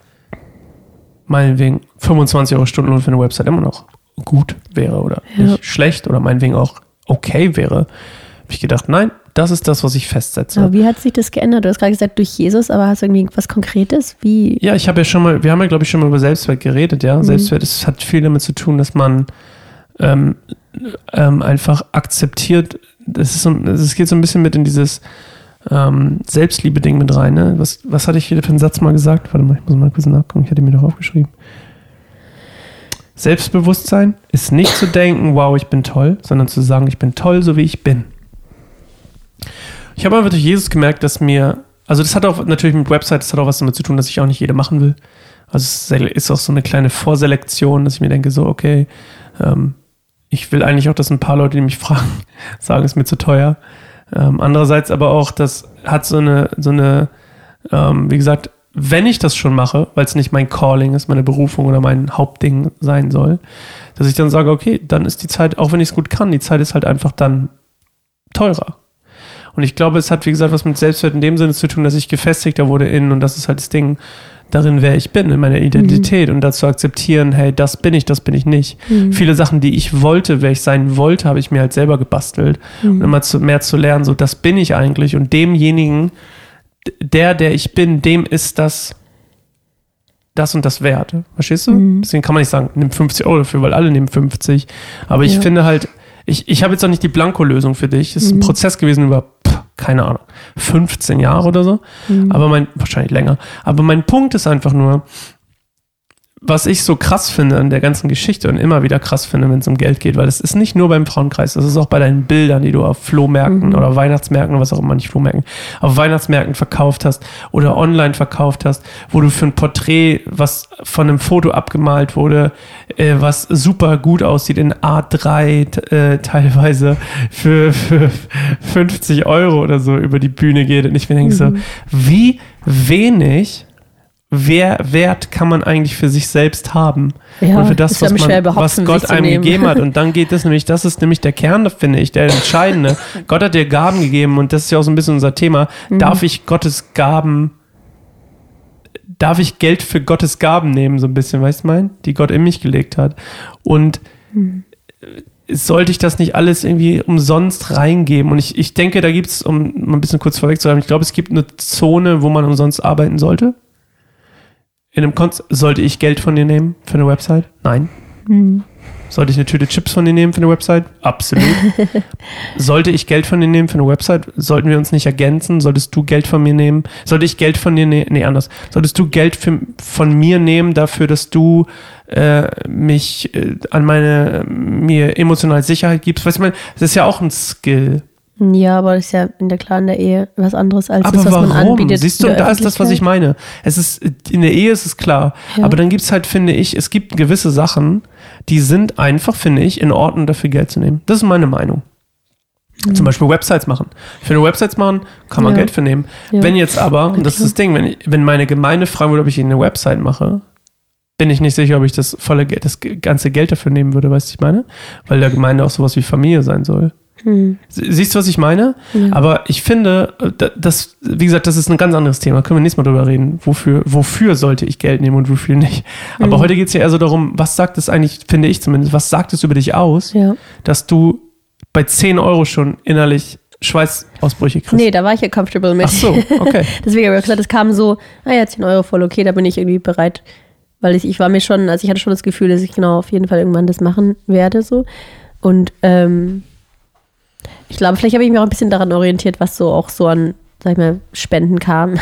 meinetwegen 25 Euro Stundenlohn für eine Website immer noch gut wäre oder Ja. nicht schlecht oder meinetwegen auch okay wäre, habe ich gedacht, nein, das ist das, was ich festsetze. Aber wie hat sich das geändert? Du hast gerade gesagt, durch Jesus, aber hast du irgendwie was Konkretes? Wie? Ja, ich habe ja schon mal, wir haben ja, glaube ich, schon mal über Selbstwert geredet, ja. Mhm. Selbstwert es hat viel damit zu tun, dass man ähm, ähm, einfach akzeptiert, das ist so, es geht so ein bisschen mit in dieses ähm, Selbstliebe-Ding mit rein, ne? Was, was hatte ich hier für einen Satz mal gesagt? Warte mal, ich muss mal kurz nachgucken, ich hatte mir doch aufgeschrieben. Selbstbewusstsein ist nicht zu denken, wow, ich bin toll, sondern zu sagen, ich bin toll, so wie ich bin. Ich habe einfach durch Jesus gemerkt, dass mir, also das hat auch natürlich mit Websites, das hat auch was damit zu tun, dass ich auch nicht jede machen will. Also es ist auch so eine kleine Vorselektion, dass ich mir denke, so, okay, ähm, ich will eigentlich auch, dass ein paar Leute, die mich fragen, sagen, es ist mir zu teuer. Ähm, andererseits aber auch, das hat so eine, so eine, ähm, wie gesagt, wenn ich das schon mache, weil es nicht mein Calling ist, meine Berufung oder mein Hauptding sein soll, dass ich dann sage, okay, dann ist die Zeit, auch wenn ich es gut kann, die Zeit ist halt einfach dann teurer. Und ich glaube, es hat, wie gesagt, was mit Selbstwert in dem Sinne zu tun, dass ich gefestigter wurde innen und das ist halt das Ding darin, wer ich bin, in meiner Identität mhm. und dazu akzeptieren, hey, das bin ich, das bin ich nicht. Mhm. Viele Sachen, die ich wollte, wer ich sein wollte, habe ich mir halt selber gebastelt. Mhm. Und immer zu, mehr zu lernen, so, das bin ich eigentlich und demjenigen, der, der ich bin, dem ist das das und das wert. Verstehst du? Mhm. Deswegen kann man nicht sagen, nimm 50 Euro dafür, weil alle nehmen 50. Aber ich ja. finde halt, ich, ich habe jetzt auch nicht die Blanko-Lösung für dich. Es ist ein mhm. Prozess gewesen über, pff, keine Ahnung, 15 Jahre oder so. Mhm. Aber mein, wahrscheinlich länger. Aber mein Punkt ist einfach nur, was ich so krass finde an der ganzen Geschichte und immer wieder krass finde, wenn es um Geld geht, weil es ist nicht nur beim Frauenkreis, das ist auch bei deinen Bildern, die du auf Flohmärkten mhm. oder Weihnachtsmärkten oder was auch immer, nicht Flohmärkten, auf Weihnachtsmärkten verkauft hast oder online verkauft hast, wo du für ein Porträt, was von einem Foto abgemalt wurde, äh, was super gut aussieht in A3 äh, teilweise für, für 50 Euro oder so über die Bühne geht und ich denke mhm. so, wie wenig wer Wert kann man eigentlich für sich selbst haben ja, und für das, was, man, was Gott einem nehmen. gegeben hat. Und dann geht es nämlich, das ist nämlich der Kern, finde ich, der entscheidende. Gott hat dir Gaben gegeben und das ist ja auch so ein bisschen unser Thema. Mhm. Darf ich Gottes Gaben, darf ich Geld für Gottes Gaben nehmen, so ein bisschen, weißt du mein? Die Gott in mich gelegt hat. Und mhm. sollte ich das nicht alles irgendwie umsonst reingeben? Und ich, ich denke, da gibt es, um mal ein bisschen kurz vorweg zu haben, ich glaube, es gibt eine Zone, wo man umsonst arbeiten sollte in einem Konz sollte ich Geld von dir nehmen für eine Website? Nein. Mhm. Sollte ich eine Tüte Chips von dir nehmen für eine Website? Absolut. sollte ich Geld von dir nehmen für eine Website? Sollten wir uns nicht ergänzen? Solltest du Geld von mir nehmen? Sollte ich Geld von dir nehmen? Nee, anders. Solltest du Geld für, von mir nehmen dafür, dass du äh, mich äh, an meine, mir emotionale Sicherheit gibst? Weißt du, ich meine, das ist ja auch ein Skill. Ja, aber das ist ja in der klaren der Ehe was anderes als aber das, was warum? man anbietet. Siehst du, da ist das, was ich meine. Es ist, in der Ehe ist es klar. Ja. Aber dann gibt es halt, finde ich, es gibt gewisse Sachen, die sind einfach, finde ich, in Ordnung, dafür Geld zu nehmen. Das ist meine Meinung. Mhm. Zum Beispiel Websites machen. Für eine Websites machen, kann man ja. Geld für nehmen. Ja. Wenn jetzt aber, und das ist das Ding, wenn, ich, wenn meine Gemeinde fragen würde, ob ich ihnen eine Website mache, bin ich nicht sicher, ob ich das volle Geld, das ganze Geld dafür nehmen würde, weißt du, ich meine? Weil der Gemeinde auch sowas wie Familie sein soll. Hm. Siehst du, was ich meine? Ja. Aber ich finde, das, wie gesagt, das ist ein ganz anderes Thema. Können wir nächstes Mal drüber reden. Wofür, wofür sollte ich Geld nehmen und wofür nicht? Aber mhm. heute geht es ja eher so darum, was sagt es eigentlich, finde ich zumindest, was sagt es über dich aus, ja. dass du bei 10 Euro schon innerlich Schweißausbrüche kriegst? Nee, da war ich ja comfortable mit. Ach so, okay. Deswegen habe ich gesagt, es kam so, naja, ah 10 Euro voll okay, da bin ich irgendwie bereit. Weil ich, ich war mir schon, also ich hatte schon das Gefühl, dass ich genau auf jeden Fall irgendwann das machen werde, so. Und, ähm, ich glaube, vielleicht habe ich mich auch ein bisschen daran orientiert, was so auch so an, sag ich mal, Spenden kam.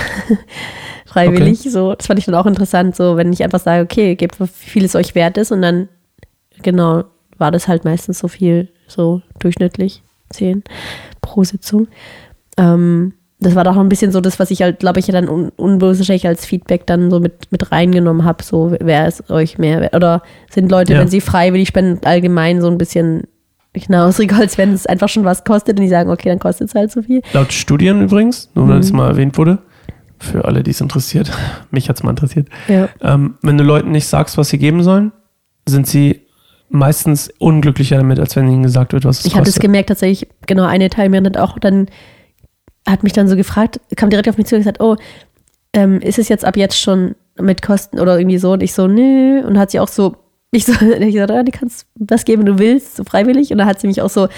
Freiwillig. Okay. So, das fand ich dann auch interessant, so wenn ich einfach sage, okay, gebt, wie viel es euch wert ist und dann, genau, war das halt meistens so viel, so durchschnittlich, 10 pro Sitzung. Ähm, das war doch ein bisschen so das, was ich halt, glaube ich, ja dann un unbewusst als Feedback dann so mit, mit reingenommen habe, so wer ist euch mehr wert? Oder sind Leute, ja. wenn sie freiwillig spenden, allgemein so ein bisschen hinausrücken, als wenn es einfach schon was kostet und die sagen, okay, dann kostet es halt so viel. Laut Studien übrigens, nur weil es mhm. mal erwähnt wurde, für alle, die es interessiert, mich hat es mal interessiert, ja. ähm, wenn du Leuten nicht sagst, was sie geben sollen, sind sie meistens unglücklicher damit, als wenn ihnen gesagt wird, was es ich kostet. Ich habe das gemerkt tatsächlich, genau, eine Teilnehmerin hat auch dann, hat mich dann so gefragt, kam direkt auf mich zu und gesagt, oh, ähm, ist es jetzt ab jetzt schon mit Kosten oder irgendwie so? Und ich so, nö. Und hat sie auch so ich so, ich gesagt, ja, du kannst was geben, du willst, so freiwillig. Und dann hat sie mich auch so ein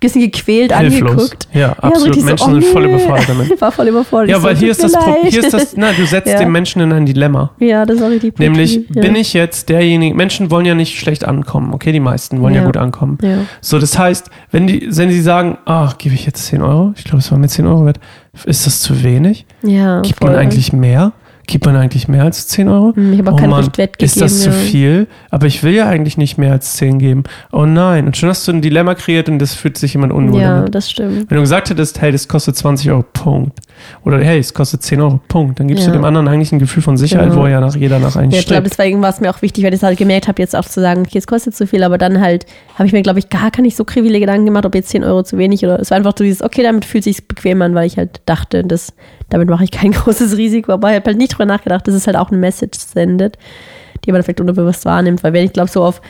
bisschen gequält Hilflos. angeguckt. Ja, absolut. Ja, so Menschen so, oh, sind voll überfordert damit. Ich war voll überfordert. Ja, weil so, hier, ist das, hier ist das, na, du setzt ja. den Menschen in ein Dilemma. Ja, das war richtig. Nämlich, ja. bin ich jetzt derjenige, Menschen wollen ja nicht schlecht ankommen, okay, die meisten wollen ja, gut ankommen. So, das heißt, wenn die, wenn sie sagen, ach, gebe ich jetzt 10 Euro? Ich glaube, es war mir 10 Euro wert. Ist das zu wenig? Ja. Gibt man eigentlich mehr? Gibt man eigentlich mehr als 10 Euro? Hm, Ich habe auch oh keinen Mann, Richtwert gegeben. ist das zu ja. viel? Aber ich will ja eigentlich nicht mehr als 10 geben. Oh nein. Und schon hast du ein Dilemma kreiert und das fühlt sich jemand unwohl Ja, damit. das stimmt. Wenn du gesagt hättest, hey, das kostet 20 Euro, Punkt. Oder hey, es kostet 10 Euro, Punkt. Dann gibst Ja. du dem anderen eigentlich ein Gefühl von Sicherheit, Genau. wo er ja nach jeder nach einem Ja, ich glaube, deswegen war es mir auch wichtig, weil ich das halt gemerkt habe, jetzt auch zu sagen, okay, es kostet zu viel, aber dann halt habe ich mir, glaube ich, gar keine so krivelige Gedanken gemacht, ob jetzt 10 Euro zu wenig oder es war einfach so dieses, okay, damit fühlt sich bequem an, weil ich halt dachte, das, damit mache ich kein großes Risiko, aber ich habe halt nicht drüber nachgedacht, dass es halt auch eine Message sendet, die man vielleicht unterbewusst wahrnimmt, weil wenn ich glaube, so auf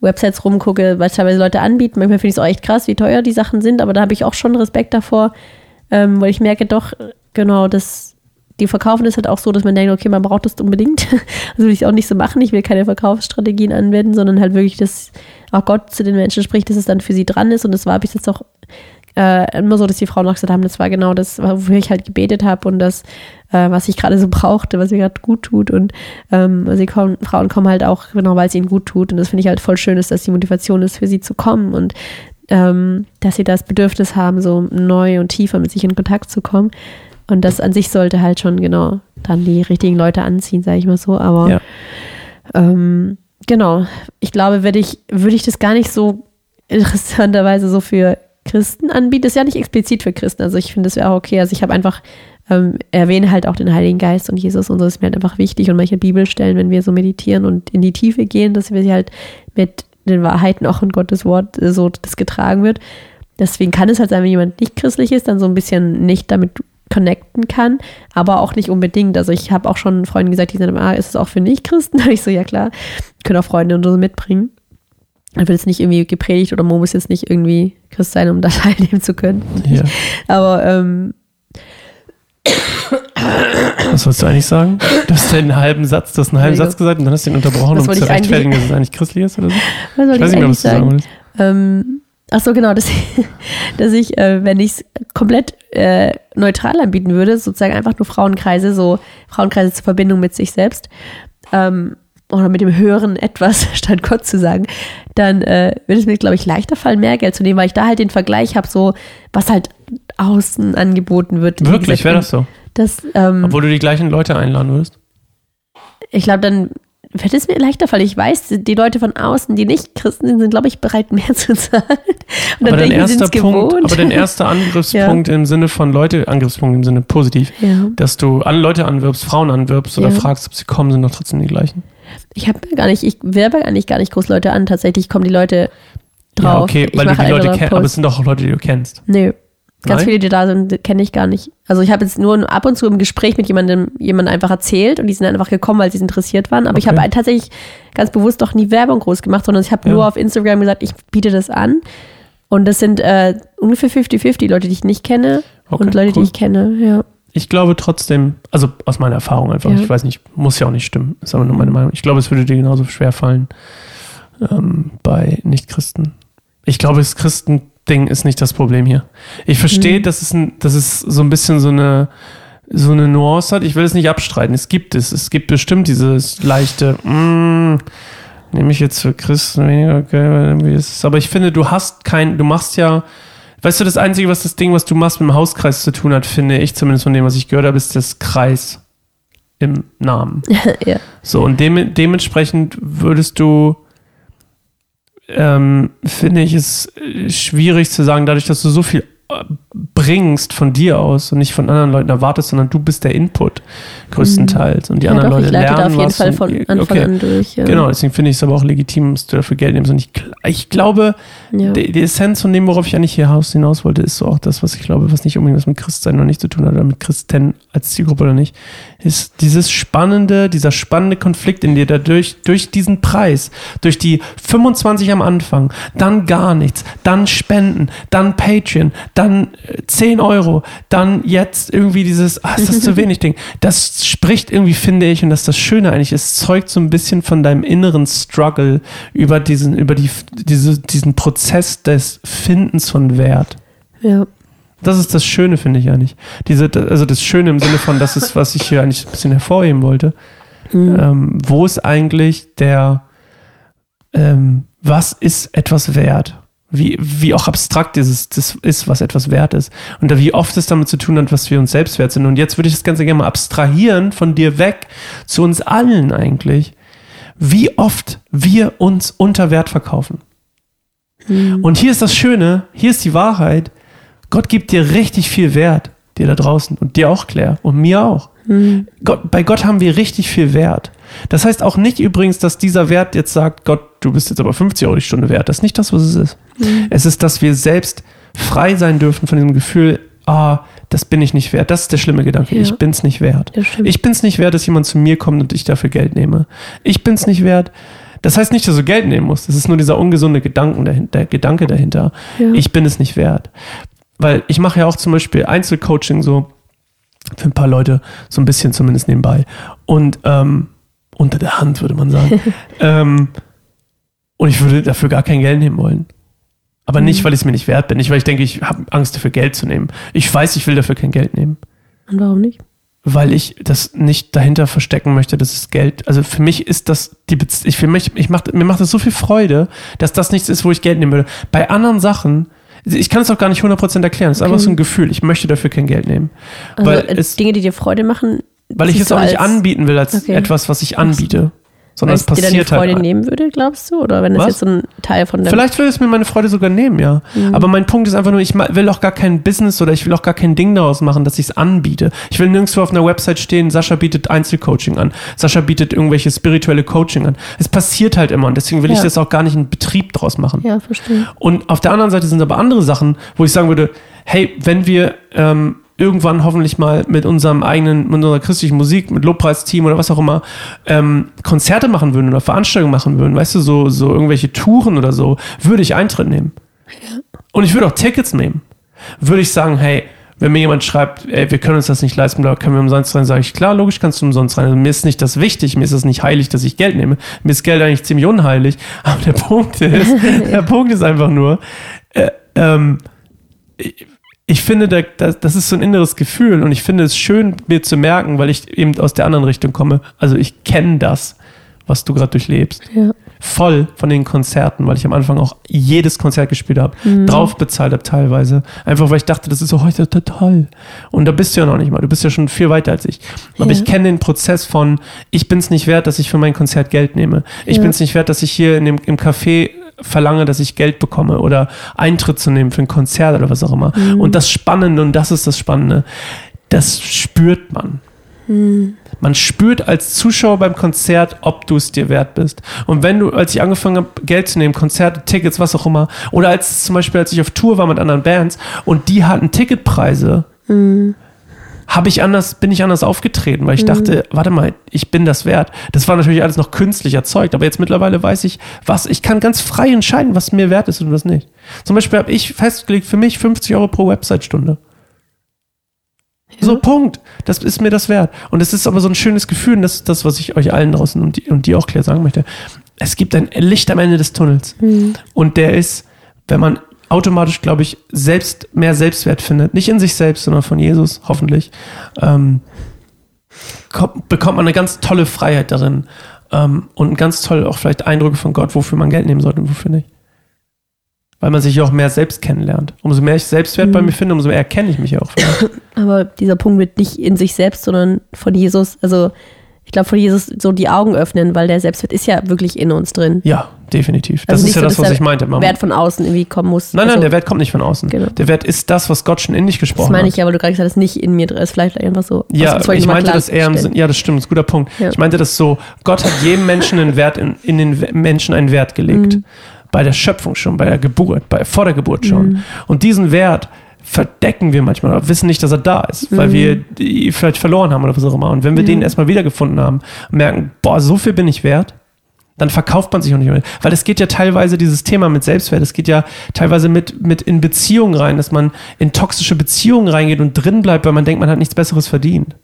Websites rumgucke, weil teilweise Leute anbieten, manchmal finde ich es auch echt krass, wie teuer die Sachen sind, aber da habe ich auch schon Respekt davor, ähm, weil ich merke doch, genau, dass die verkaufen das halt auch so, dass man denkt, okay, man braucht das unbedingt. Also will ich auch nicht so machen. Ich will keine Verkaufsstrategien anwenden, sondern halt wirklich, dass auch Gott zu den Menschen spricht, dass es dann für sie dran ist. Und das war bis jetzt auch äh, immer so, dass die Frauen auch gesagt haben, das war genau das, wofür ich halt gebetet habe und das, äh, was ich gerade so brauchte, was mir gerade gut tut. Und ähm, sie kommen, Frauen kommen halt auch, genau, weil es ihnen gut tut. Und das finde ich halt voll schön, ist, dass die Motivation ist, für sie zu kommen und ähm, dass sie das Bedürfnis haben, so neu und tiefer mit sich in Kontakt zu kommen. Und das an sich sollte halt schon genau dann die richtigen Leute anziehen, sage ich mal so. Aber Ja. ähm, genau, ich glaube, würde ich, würde ich das gar nicht so interessanterweise so für Christen anbieten. Das ist ja nicht explizit für Christen. Also ich finde, das wäre auch okay. Also ich habe einfach ähm, erwähne halt auch den Heiligen Geist und Jesus und so ist mir halt einfach wichtig und manche Bibelstellen, wenn wir so meditieren und in die Tiefe gehen, dass wir sie halt mit den Wahrheiten auch in Gottes Wort äh, so das getragen wird. Deswegen kann es halt sein, wenn jemand nicht christlich ist, dann so ein bisschen nicht damit connecten kann, aber auch nicht unbedingt. Also ich habe auch schon Freunden gesagt, die sagen, ah, ist es auch für Nicht-Christen? Da ich so, ja klar, können auch Freunde und so mitbringen. Dann wird es nicht irgendwie gepredigt oder man muss jetzt nicht irgendwie Christ sein, um da teilnehmen zu können. Ja. Aber ähm, Was wolltest du eigentlich sagen? Du hast einen halben Satz, du hast einen halben. Satz gesagt und dann hast du ihn unterbrochen, um zu rechtfertigen, dass es eigentlich christlich ist oder so. was soll Ich ich, weiß nicht mehr, was du sagen sagen? wolltest. Ähm, ach so, genau, dass ich, dass ich äh, wenn ich es komplett äh, neutral anbieten würde, sozusagen einfach nur Frauenkreise, so Frauenkreise zur Verbindung mit sich selbst, ähm, oder mit dem höheren etwas, statt Gott zu sagen, dann äh, würde es mir, glaube ich, leichter fallen, mehr Geld zu nehmen, weil ich da halt den Vergleich habe, so was halt außen angeboten wird. Wirklich, wäre das so? Das, ähm, Obwohl du die gleichen Leute einladen würdest. ich glaube, dann wird es mir leichter fallen. Ich weiß, die Leute von außen, die nicht Christen sind, sind, glaube ich, bereit, mehr zu zahlen. Und Aber dann dein denken erster Punkt, gewohnt. aber dein erster Angriffspunkt im Sinne von Leute, Angriffspunkt im Sinne positiv, Ja. dass du an Leute anwirbst, Frauen anwirbst oder Ja. fragst, ob sie kommen, sind doch trotzdem die gleichen. Ich habe gar nicht, ich werbe eigentlich gar nicht groß Leute an. Tatsächlich kommen die Leute drauf. Ja, okay, ich weil du die Leute kennst, aber es sind doch auch Leute, die du kennst. Nö. Ganz Nein? viele, die da sind, kenne ich gar nicht. Also ich habe jetzt nur ab und zu im Gespräch mit jemandem jemand einfach erzählt und die sind einfach gekommen, weil sie interessiert waren. Aber ich Okay. habe tatsächlich ganz bewusst doch nie Werbung groß gemacht, sondern ich habe Ja. nur auf Instagram gesagt, ich biete das an. Und das sind äh, ungefähr 50-50 Leute, die ich nicht kenne Okay, und Leute, cool. die ich kenne. Ja. Ich glaube trotzdem, also aus meiner Erfahrung einfach, Ja. ich weiß nicht, muss ja auch nicht stimmen, ist aber nur meine Meinung. Ich glaube, es würde dir genauso schwer fallen ähm, bei Nichtchristen. Ich glaube, das Christending ist nicht das Problem hier. Ich verstehe, Mhm. dass, es ein, dass es so ein bisschen so eine, so eine Nuance hat. Ich will es nicht abstreiten. Es gibt es. Es gibt bestimmt dieses leichte, mm, nehme ich jetzt für Christen weniger, okay. Aber ich finde, du hast kein, du machst ja, weißt du, das Einzige, was das Ding, was du machst mit dem Hauskreis zu tun hat, finde ich, zumindest von dem, was ich gehört habe, ist das Kreis im Namen. ja. So, und dem, dementsprechend würdest du, ähm, finde ich es äh, schwierig zu sagen, dadurch, dass du so viel äh, bringst von dir aus und nicht von anderen Leuten erwartest, sondern du bist der Input größtenteils und die ja, anderen doch, Leute ich leite da lernen auf jeden was. Fall von Anfang okay. an durch. Ja. Genau, deswegen finde ich es aber auch legitim, dass du dafür Geld nimmst. Und ich, ich glaube, Ja. die, die Essenz von dem, worauf ich eigentlich hier Haus hinaus wollte, ist so auch das, was ich glaube, was nicht unbedingt was mit Christsein noch nicht zu tun hat oder mit Christen als Zielgruppe oder nicht, ist dieses spannende, dieser spannende Konflikt in dir dadurch, durch diesen Preis, durch die 25 am Anfang, dann gar nichts, dann Spenden, dann Patreon, dann 10 Euro, dann jetzt irgendwie dieses, ah, ist das zu wenig Ding. Das spricht irgendwie, finde ich, und das ist das Schöne eigentlich, es zeugt so ein bisschen von deinem inneren Struggle über diesen, über die, diese, diesen Prozess des Findens von Wert. ja. Das ist das Schöne, finde ich eigentlich. Diese, also das Schöne im Sinne von, das ist, was ich hier eigentlich ein bisschen hervorheben wollte. Mhm. Ähm, wo ist eigentlich der, ähm, was ist etwas wert? Wie, wie auch abstrakt dieses, das ist, was etwas wert ist. Und da, wie oft es damit zu tun hat, was wir uns selbst wert sind. Und jetzt würde ich das Ganze gerne mal abstrahieren von dir weg zu uns allen eigentlich, wie oft wir uns unter Wert verkaufen. Mhm. Und hier ist das Schöne, hier ist die Wahrheit. Gott gibt dir richtig viel Wert, dir da draußen und dir auch, Claire, und mir auch. Mhm. Gott, bei Gott haben wir richtig viel Wert. Das heißt auch nicht übrigens, dass dieser Wert jetzt sagt, Gott, du bist jetzt aber 50 Euro die Stunde wert. Das ist nicht das, was es ist. Mhm. Es ist, dass wir selbst frei sein dürfen von diesem Gefühl, ah, das bin ich nicht wert. Das ist der schlimme Gedanke. Ja. Ich bin es nicht wert. Ich bin es nicht wert, dass jemand zu mir kommt und ich dafür Geld nehme. Ich bin es nicht wert. Das heißt nicht, dass du Geld nehmen musst. Das ist nur dieser ungesunde Gedanken dahinter, der Gedanke dahinter. Ja. Ich bin es nicht wert. Weil ich mache ja auch zum Beispiel Einzelcoaching so für ein paar Leute, so ein bisschen zumindest nebenbei. Und ähm, unter der Hand, würde man sagen. ähm, und ich würde dafür gar kein Geld nehmen wollen. Aber mhm. nicht, weil ich es mir nicht wert bin. Nicht, weil ich denke, ich habe Angst dafür Geld zu nehmen. Ich weiß, ich will dafür kein Geld nehmen. Und warum nicht? Weil ich das nicht dahinter verstecken möchte, dass es Geld, also für mich ist das die Bez ich für mich, ich mach, mir macht das so viel Freude, dass das nichts ist, wo ich Geld nehmen würde. Bei anderen Sachen, ich kann es auch gar nicht 100% erklären. Es ist okay. einfach so ein Gefühl. Ich möchte dafür kein Geld nehmen. Also weil es, Dinge, die dir Freude machen, weil ich es auch nicht anbieten will als okay. etwas, was ich anbiete. Sondern es passiert dir dann die Freude halt. nehmen würde, glaubst du? Oder wenn das jetzt so ein Teil von der. Vielleicht würde es mir meine Freude sogar nehmen, ja. Mhm. Aber mein Punkt ist einfach nur, ich will auch gar kein Business oder ich will auch gar kein Ding daraus machen, dass ich es anbiete. Ich will nirgendwo auf einer Website stehen, Sascha bietet Einzelcoaching an. Sascha bietet irgendwelche spirituelle Coaching an. Es passiert halt immer und deswegen will ja. ich das auch gar nicht einen Betrieb draus machen. Ja, verstehe. Und auf der anderen Seite sind aber andere Sachen, wo ich sagen würde, hey, wenn wir ähm, irgendwann hoffentlich mal mit unserem eigenen, mit unserer christlichen Musik, mit Lobpreisteam oder was auch immer, ähm, Konzerte machen würden oder Veranstaltungen machen würden, weißt du, so, so irgendwelche Touren oder so, würde ich Eintritt nehmen. Ja. Und ich würde auch Tickets nehmen. Würde ich sagen, hey, wenn mir jemand schreibt, ey, wir können uns das nicht leisten, können wir umsonst rein, sage ich, klar, logisch kannst du umsonst rein. Also mir ist nicht das wichtig, mir ist es nicht heilig, dass ich Geld nehme. Mir ist Geld eigentlich ziemlich unheilig. Aber der Punkt ist, der Punkt ist einfach nur, äh, ähm, ich finde, das ist so ein inneres Gefühl und ich finde es schön, mir zu merken, weil ich eben aus der anderen Richtung komme. Also ich kenne das, was du gerade durchlebst. Ja. Voll von den Konzerten, weil ich am Anfang auch jedes Konzert gespielt habe, mhm. drauf bezahlt habe teilweise. Einfach weil ich dachte, das ist heute total. Und da bist du ja noch nicht mal. Du bist ja schon viel weiter als ich. Aber ja. ich kenne den Prozess von, ich bin es nicht wert, dass ich für mein Konzert Geld nehme. Ich ja. bin es nicht wert, dass ich hier in dem, im Café verlange, dass ich Geld bekomme oder Eintritt zu nehmen für ein Konzert oder was auch immer. Mhm. Und das Spannende, und das ist das Spannende, das spürt man. Mhm. Man spürt als Zuschauer beim Konzert, ob du es dir wert bist. Und wenn du, als ich angefangen habe, Geld zu nehmen, Konzerte, Tickets, was auch immer, oder als zum Beispiel, als ich auf Tour war mit anderen Bands und die hatten Ticketpreise, mhm habe ich anders, bin ich anders aufgetreten, weil ich mhm. dachte, warte mal, ich bin das wert. Das war natürlich alles noch künstlich erzeugt, aber jetzt mittlerweile weiß ich, was, ich kann ganz frei entscheiden, was mir wert ist und was nicht. Zum Beispiel habe ich festgelegt, für mich 50 Euro pro Website-Stunde. Ja. So, Punkt. Das ist mir das wert. Und es ist aber so ein schönes Gefühl, und das ist das, was ich euch allen draußen und die, und die auch klar sagen möchte. Es gibt ein Licht am Ende des Tunnels. Mhm. Und der ist, wenn man automatisch, glaube ich, selbst mehr Selbstwert findet. Nicht in sich selbst, sondern von Jesus, hoffentlich. Ähm, kommt, bekommt man eine ganz tolle Freiheit darin. Ähm, und ganz toll auch vielleicht Eindrücke von Gott, wofür man Geld nehmen sollte und wofür nicht. Weil man sich auch mehr selbst kennenlernt. Umso mehr ich Selbstwert mhm. bei mir finde, umso mehr erkenne ich mich ja auch. Aber dieser Punkt wird nicht in sich selbst, sondern von Jesus. Also ich glaube, von Jesus so die Augen öffnen, weil der Selbstwert ist ja wirklich in uns drin. Ja, definitiv. Das also ist ja so, das, was ich meinte. Der Wert von außen irgendwie kommen muss. Nein, nein, also, der Wert kommt nicht von außen. Genau. Der Wert ist das, was Gott schon in dich gesprochen hat. Das meine ich ja, weil du gerade gesagt hast, nicht in mir drin ist. Vielleicht einfach so. Ja, ich meinte das eher im Sinn, ja, das stimmt, das ist ein guter Punkt. Ja. Ich meinte das so, Gott hat jedem Menschen einen Wert, in, in den Menschen einen Wert gelegt. Mhm. Bei der Schöpfung schon, bei der Geburt, bei, vor der Geburt schon. Mhm. Und diesen Wert verdecken wir manchmal oder wissen nicht, dass er da ist, weil mhm. wir die vielleicht verloren haben oder was auch immer. Und wenn wir mhm. den erstmal wiedergefunden haben, merken, boah, so viel bin ich wert, dann verkauft man sich auch nicht mehr. Weil es geht ja teilweise dieses Thema mit Selbstwert, es geht ja teilweise mit, mit in Beziehungen rein, dass man in toxische Beziehungen reingeht und drin bleibt, weil man denkt, man hat nichts Besseres verdient.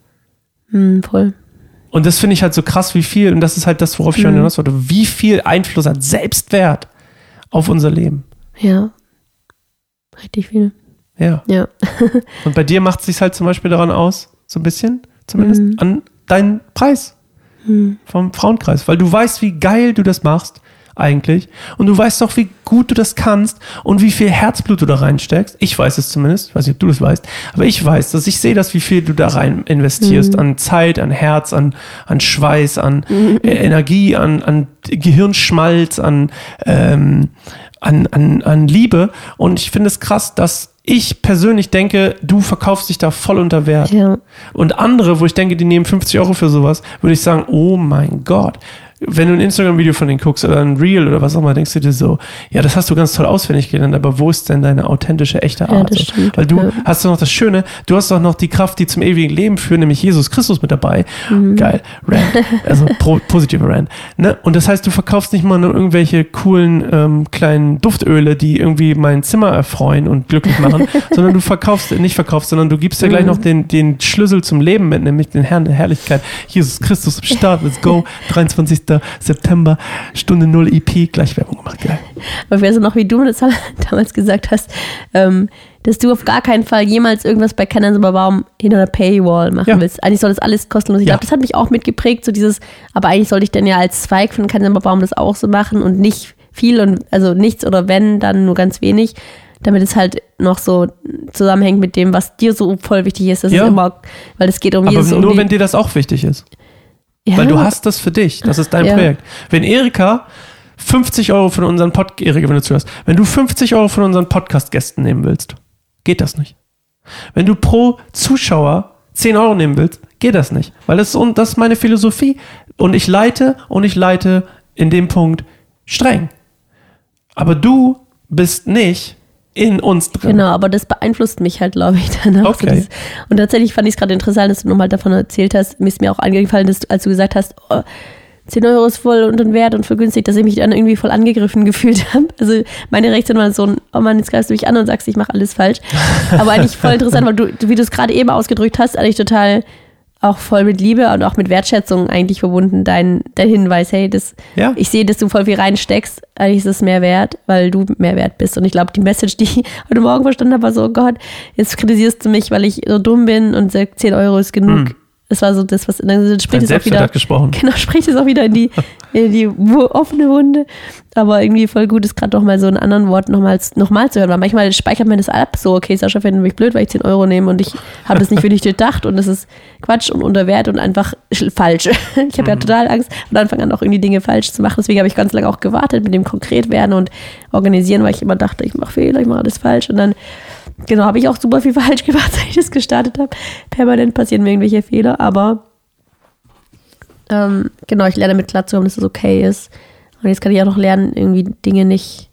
Mhm, voll. Und das finde ich halt so krass, wie viel, und das ist halt das, worauf ich schon mhm. hinaus wollte, wie viel Einfluss hat Selbstwert auf unser Leben. Ja. Richtig viel. Ja. ja. und bei dir macht es sich halt zum Beispiel daran aus, so ein bisschen, zumindest, mhm. an deinen Preis mhm. vom Frauenkreis, weil du weißt, wie geil du das machst, eigentlich. Und du weißt doch, wie gut du das kannst und wie viel Herzblut du da reinsteckst. Ich weiß es zumindest, ich weiß nicht, ob du das weißt, aber ich weiß, dass ich sehe das, wie viel du da rein investierst Mhm. an Zeit, an Herz, an, an Schweiß, an äh, Energie, an, an Gehirnschmalz, an, ähm, an, an, an Liebe. Und ich finde es krass, dass ich persönlich denke, du verkaufst dich da voll unter Wert. Ja. Und andere, wo ich denke, die nehmen 50 Euro für sowas, würde ich sagen, oh mein Gott. Wenn du ein Instagram-Video von denen guckst oder ein Reel oder was auch immer, denkst du dir so, ja, das hast du ganz toll auswendig gelernt, aber wo ist denn deine authentische, echte Ja, Art? das so? stimmt, Weil du ja. hast doch noch das Schöne, du hast doch noch die Kraft, die zum ewigen Leben führt, nämlich Jesus Christus mit dabei. Mhm. Geil. Rand. Also pro, positive Rand. Ne? Und das heißt, du verkaufst nicht mal nur irgendwelche coolen ähm, kleinen Duftöle, die irgendwie mein Zimmer erfreuen und glücklich machen, sondern du verkaufst, nicht verkaufst, sondern du gibst gleich Mhm. noch den, den Schlüssel zum Leben mit, nämlich den Herrn der Herrlichkeit. Jesus Christus am Start, let's go. 23. September, Stunde 0 EP, gleich Werbung gemacht, geil. Aber ich weiß noch, wie du das damals gesagt hast, ähm, dass du auf gar keinen Fall jemals irgendwas bei Canon aber warum hinter einer Paywall machen Ja. willst. Eigentlich soll das alles kostenlos. Ich Ja. glaube, das hat mich auch mitgeprägt, so dieses, aber eigentlich sollte ich dann ja als Zweig von Canon aber warum das auch so machen und nicht viel und also nichts oder wenn, dann nur ganz wenig. Damit es halt noch so zusammenhängt mit dem, was dir so voll wichtig ist. Das Ja. ist immer, weil es geht um Aber Jesus. um nur, die, wenn dir das auch wichtig ist. Ja, Weil du hast das für dich. Das ist dein Ja. Projekt. Wenn Erika 50 Euro von unseren Podcast, Erika, wenn du zuhörst, wenn du 50 Euro von unseren Podcast-Gästen nehmen willst, geht das nicht. Wenn du pro Zuschauer 10 Euro nehmen willst, geht das nicht. Weil das ist, und das ist meine Philosophie. Und ich leite und ich leite in dem Punkt streng. Aber du bist nicht in uns drin. Genau, aber das beeinflusst mich halt, glaube ich, dann auch. Okay. So das, und tatsächlich fand ich es gerade interessant, dass du nochmal davon erzählt hast. Mir ist mir auch angefallen, dass du, als du gesagt hast, oh, 10 Euro ist voll und ein Wert und voll günstig, dass ich mich dann irgendwie voll angegriffen gefühlt habe. Also meine Reaktion war so oh Mann, jetzt greifst du mich an und sagst, ich mache alles falsch. Aber eigentlich voll interessant, weil du, wie du es gerade eben ausgedrückt hast, eigentlich total auch voll mit Liebe und auch mit Wertschätzung eigentlich verbunden, dein, dein Hinweis, hey, das, Ja. ich sehe, dass du voll viel reinsteckst, eigentlich ist es mehr wert, weil du mehr wert bist. Und ich glaube, die Message, die ich heute Morgen verstanden habe, war so, oh Gott, jetzt kritisierst du mich, weil ich so dumm bin und sag, 10 Euro ist genug. Das war so das, was, dann spricht es auch wieder, hat gesprochen. genau, spricht es auch wieder in die, in die offene Wunde. Aber irgendwie voll gut ist gerade doch mal so einen anderen Wort nochmal noch mal zu hören, weil manchmal speichert man das ab, so, okay, Sascha findet mich blöd, weil ich 10 Euro nehme und ich habe das nicht für dich durchdacht und das ist Quatsch und unter Wert und einfach sch- falsch. Ich habe ja total Angst, von Anfang an auch irgendwie Dinge falsch zu machen. Deswegen habe ich ganz lange auch gewartet mit dem konkret werden und organisieren, weil ich immer dachte, ich mache Fehler, ich mache alles falsch und dann Genau, habe ich auch super viel falsch gemacht, seit ich das gestartet habe. Permanent passieren mir irgendwelche Fehler, aber ähm, genau, ich lerne damit klarzukommen, dass es okay ist. Und jetzt kann ich auch noch lernen, irgendwie Dinge nicht,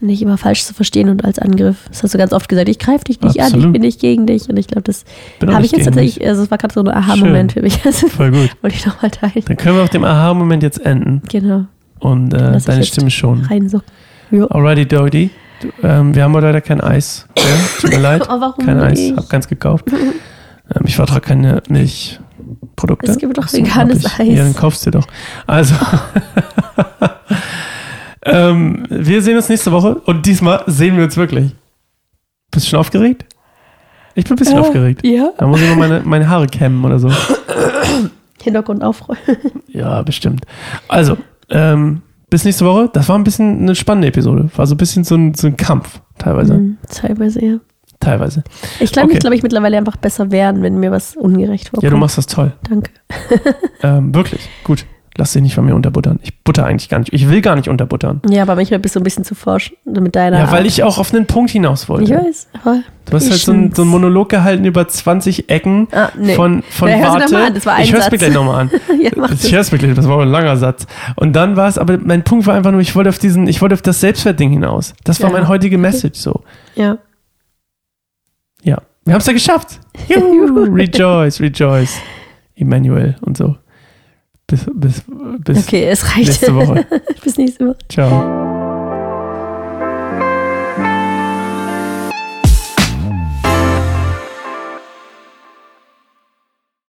nicht immer falsch zu verstehen und als Angriff. Das hast du ganz oft gesagt, ich greife dich nicht an, Absolut. ich bin nicht gegen dich. Und ich glaube, das habe ich jetzt tatsächlich, also es war gerade so ein Aha-Moment für mich. Also, Voll gut. wollte ich nochmal teilen. Dann können wir auf dem Aha-Moment jetzt enden. Genau, Und äh, deine Stimme schon. reinsucken. Jo. Alrighty, Dodi. Ähm, wir haben heute leider kein Eis. Ja, tut mir leid. Oh, warum kein Eis. nicht? Hab keins gekauft. Ähm, ich vertrage keine Milchprodukte. Es gibt doch veganes Eis. Ja, dann kaufst du dir doch. Also. ähm, wir sehen uns nächste Woche und diesmal sehen wir uns wirklich. Bist du schon aufgeregt? Ich bin ein bisschen Äh, aufgeregt. Ja, Da muss ich mal meine, meine Haare kämmen oder so. Hintergrund aufräumen. Ja, bestimmt. Also, ähm, bis nächste Woche. Das war ein bisschen eine spannende Episode. War so ein bisschen so ein, so ein Kampf, teilweise. Mhm, teilweise, ja. Teilweise. Ich kann Okay. mich, glaube ich, mittlerweile einfach besser werden, wenn mir was ungerecht vorkommt. Ja, du machst das toll. Danke. Ähm, wirklich. Gut. Lass dich nicht von mir unterbuttern. Ich butter eigentlich gar nicht. Ich will gar nicht unterbuttern. Ja, aber manchmal bist du ein bisschen zu forsch mit deiner Ja, weil Art. ich auch auf einen Punkt hinaus Ich wollte. weiß, aber Du hast ich halt so ein, so Monolog gehalten über 20 Ecken Ah, nee. von, von Ja, Warte. mal an, das war ein ich hör's mir Satz. gleich nochmal an. ja, Ich hör's mir gleich, das war ein langer Satz. Und dann war es, aber mein Punkt war einfach nur, ich wollte auf diesen, ich wollte auf das Selbstwertding hinaus. Das war Ja. meine heutige Message so. Ja. Ja. Wir haben es ja geschafft. Juhu. rejoice, rejoice. Emmanuel und so. Bis, bis, bis Okay, es reicht. nächste Woche. Bis nächste Woche. Ciao.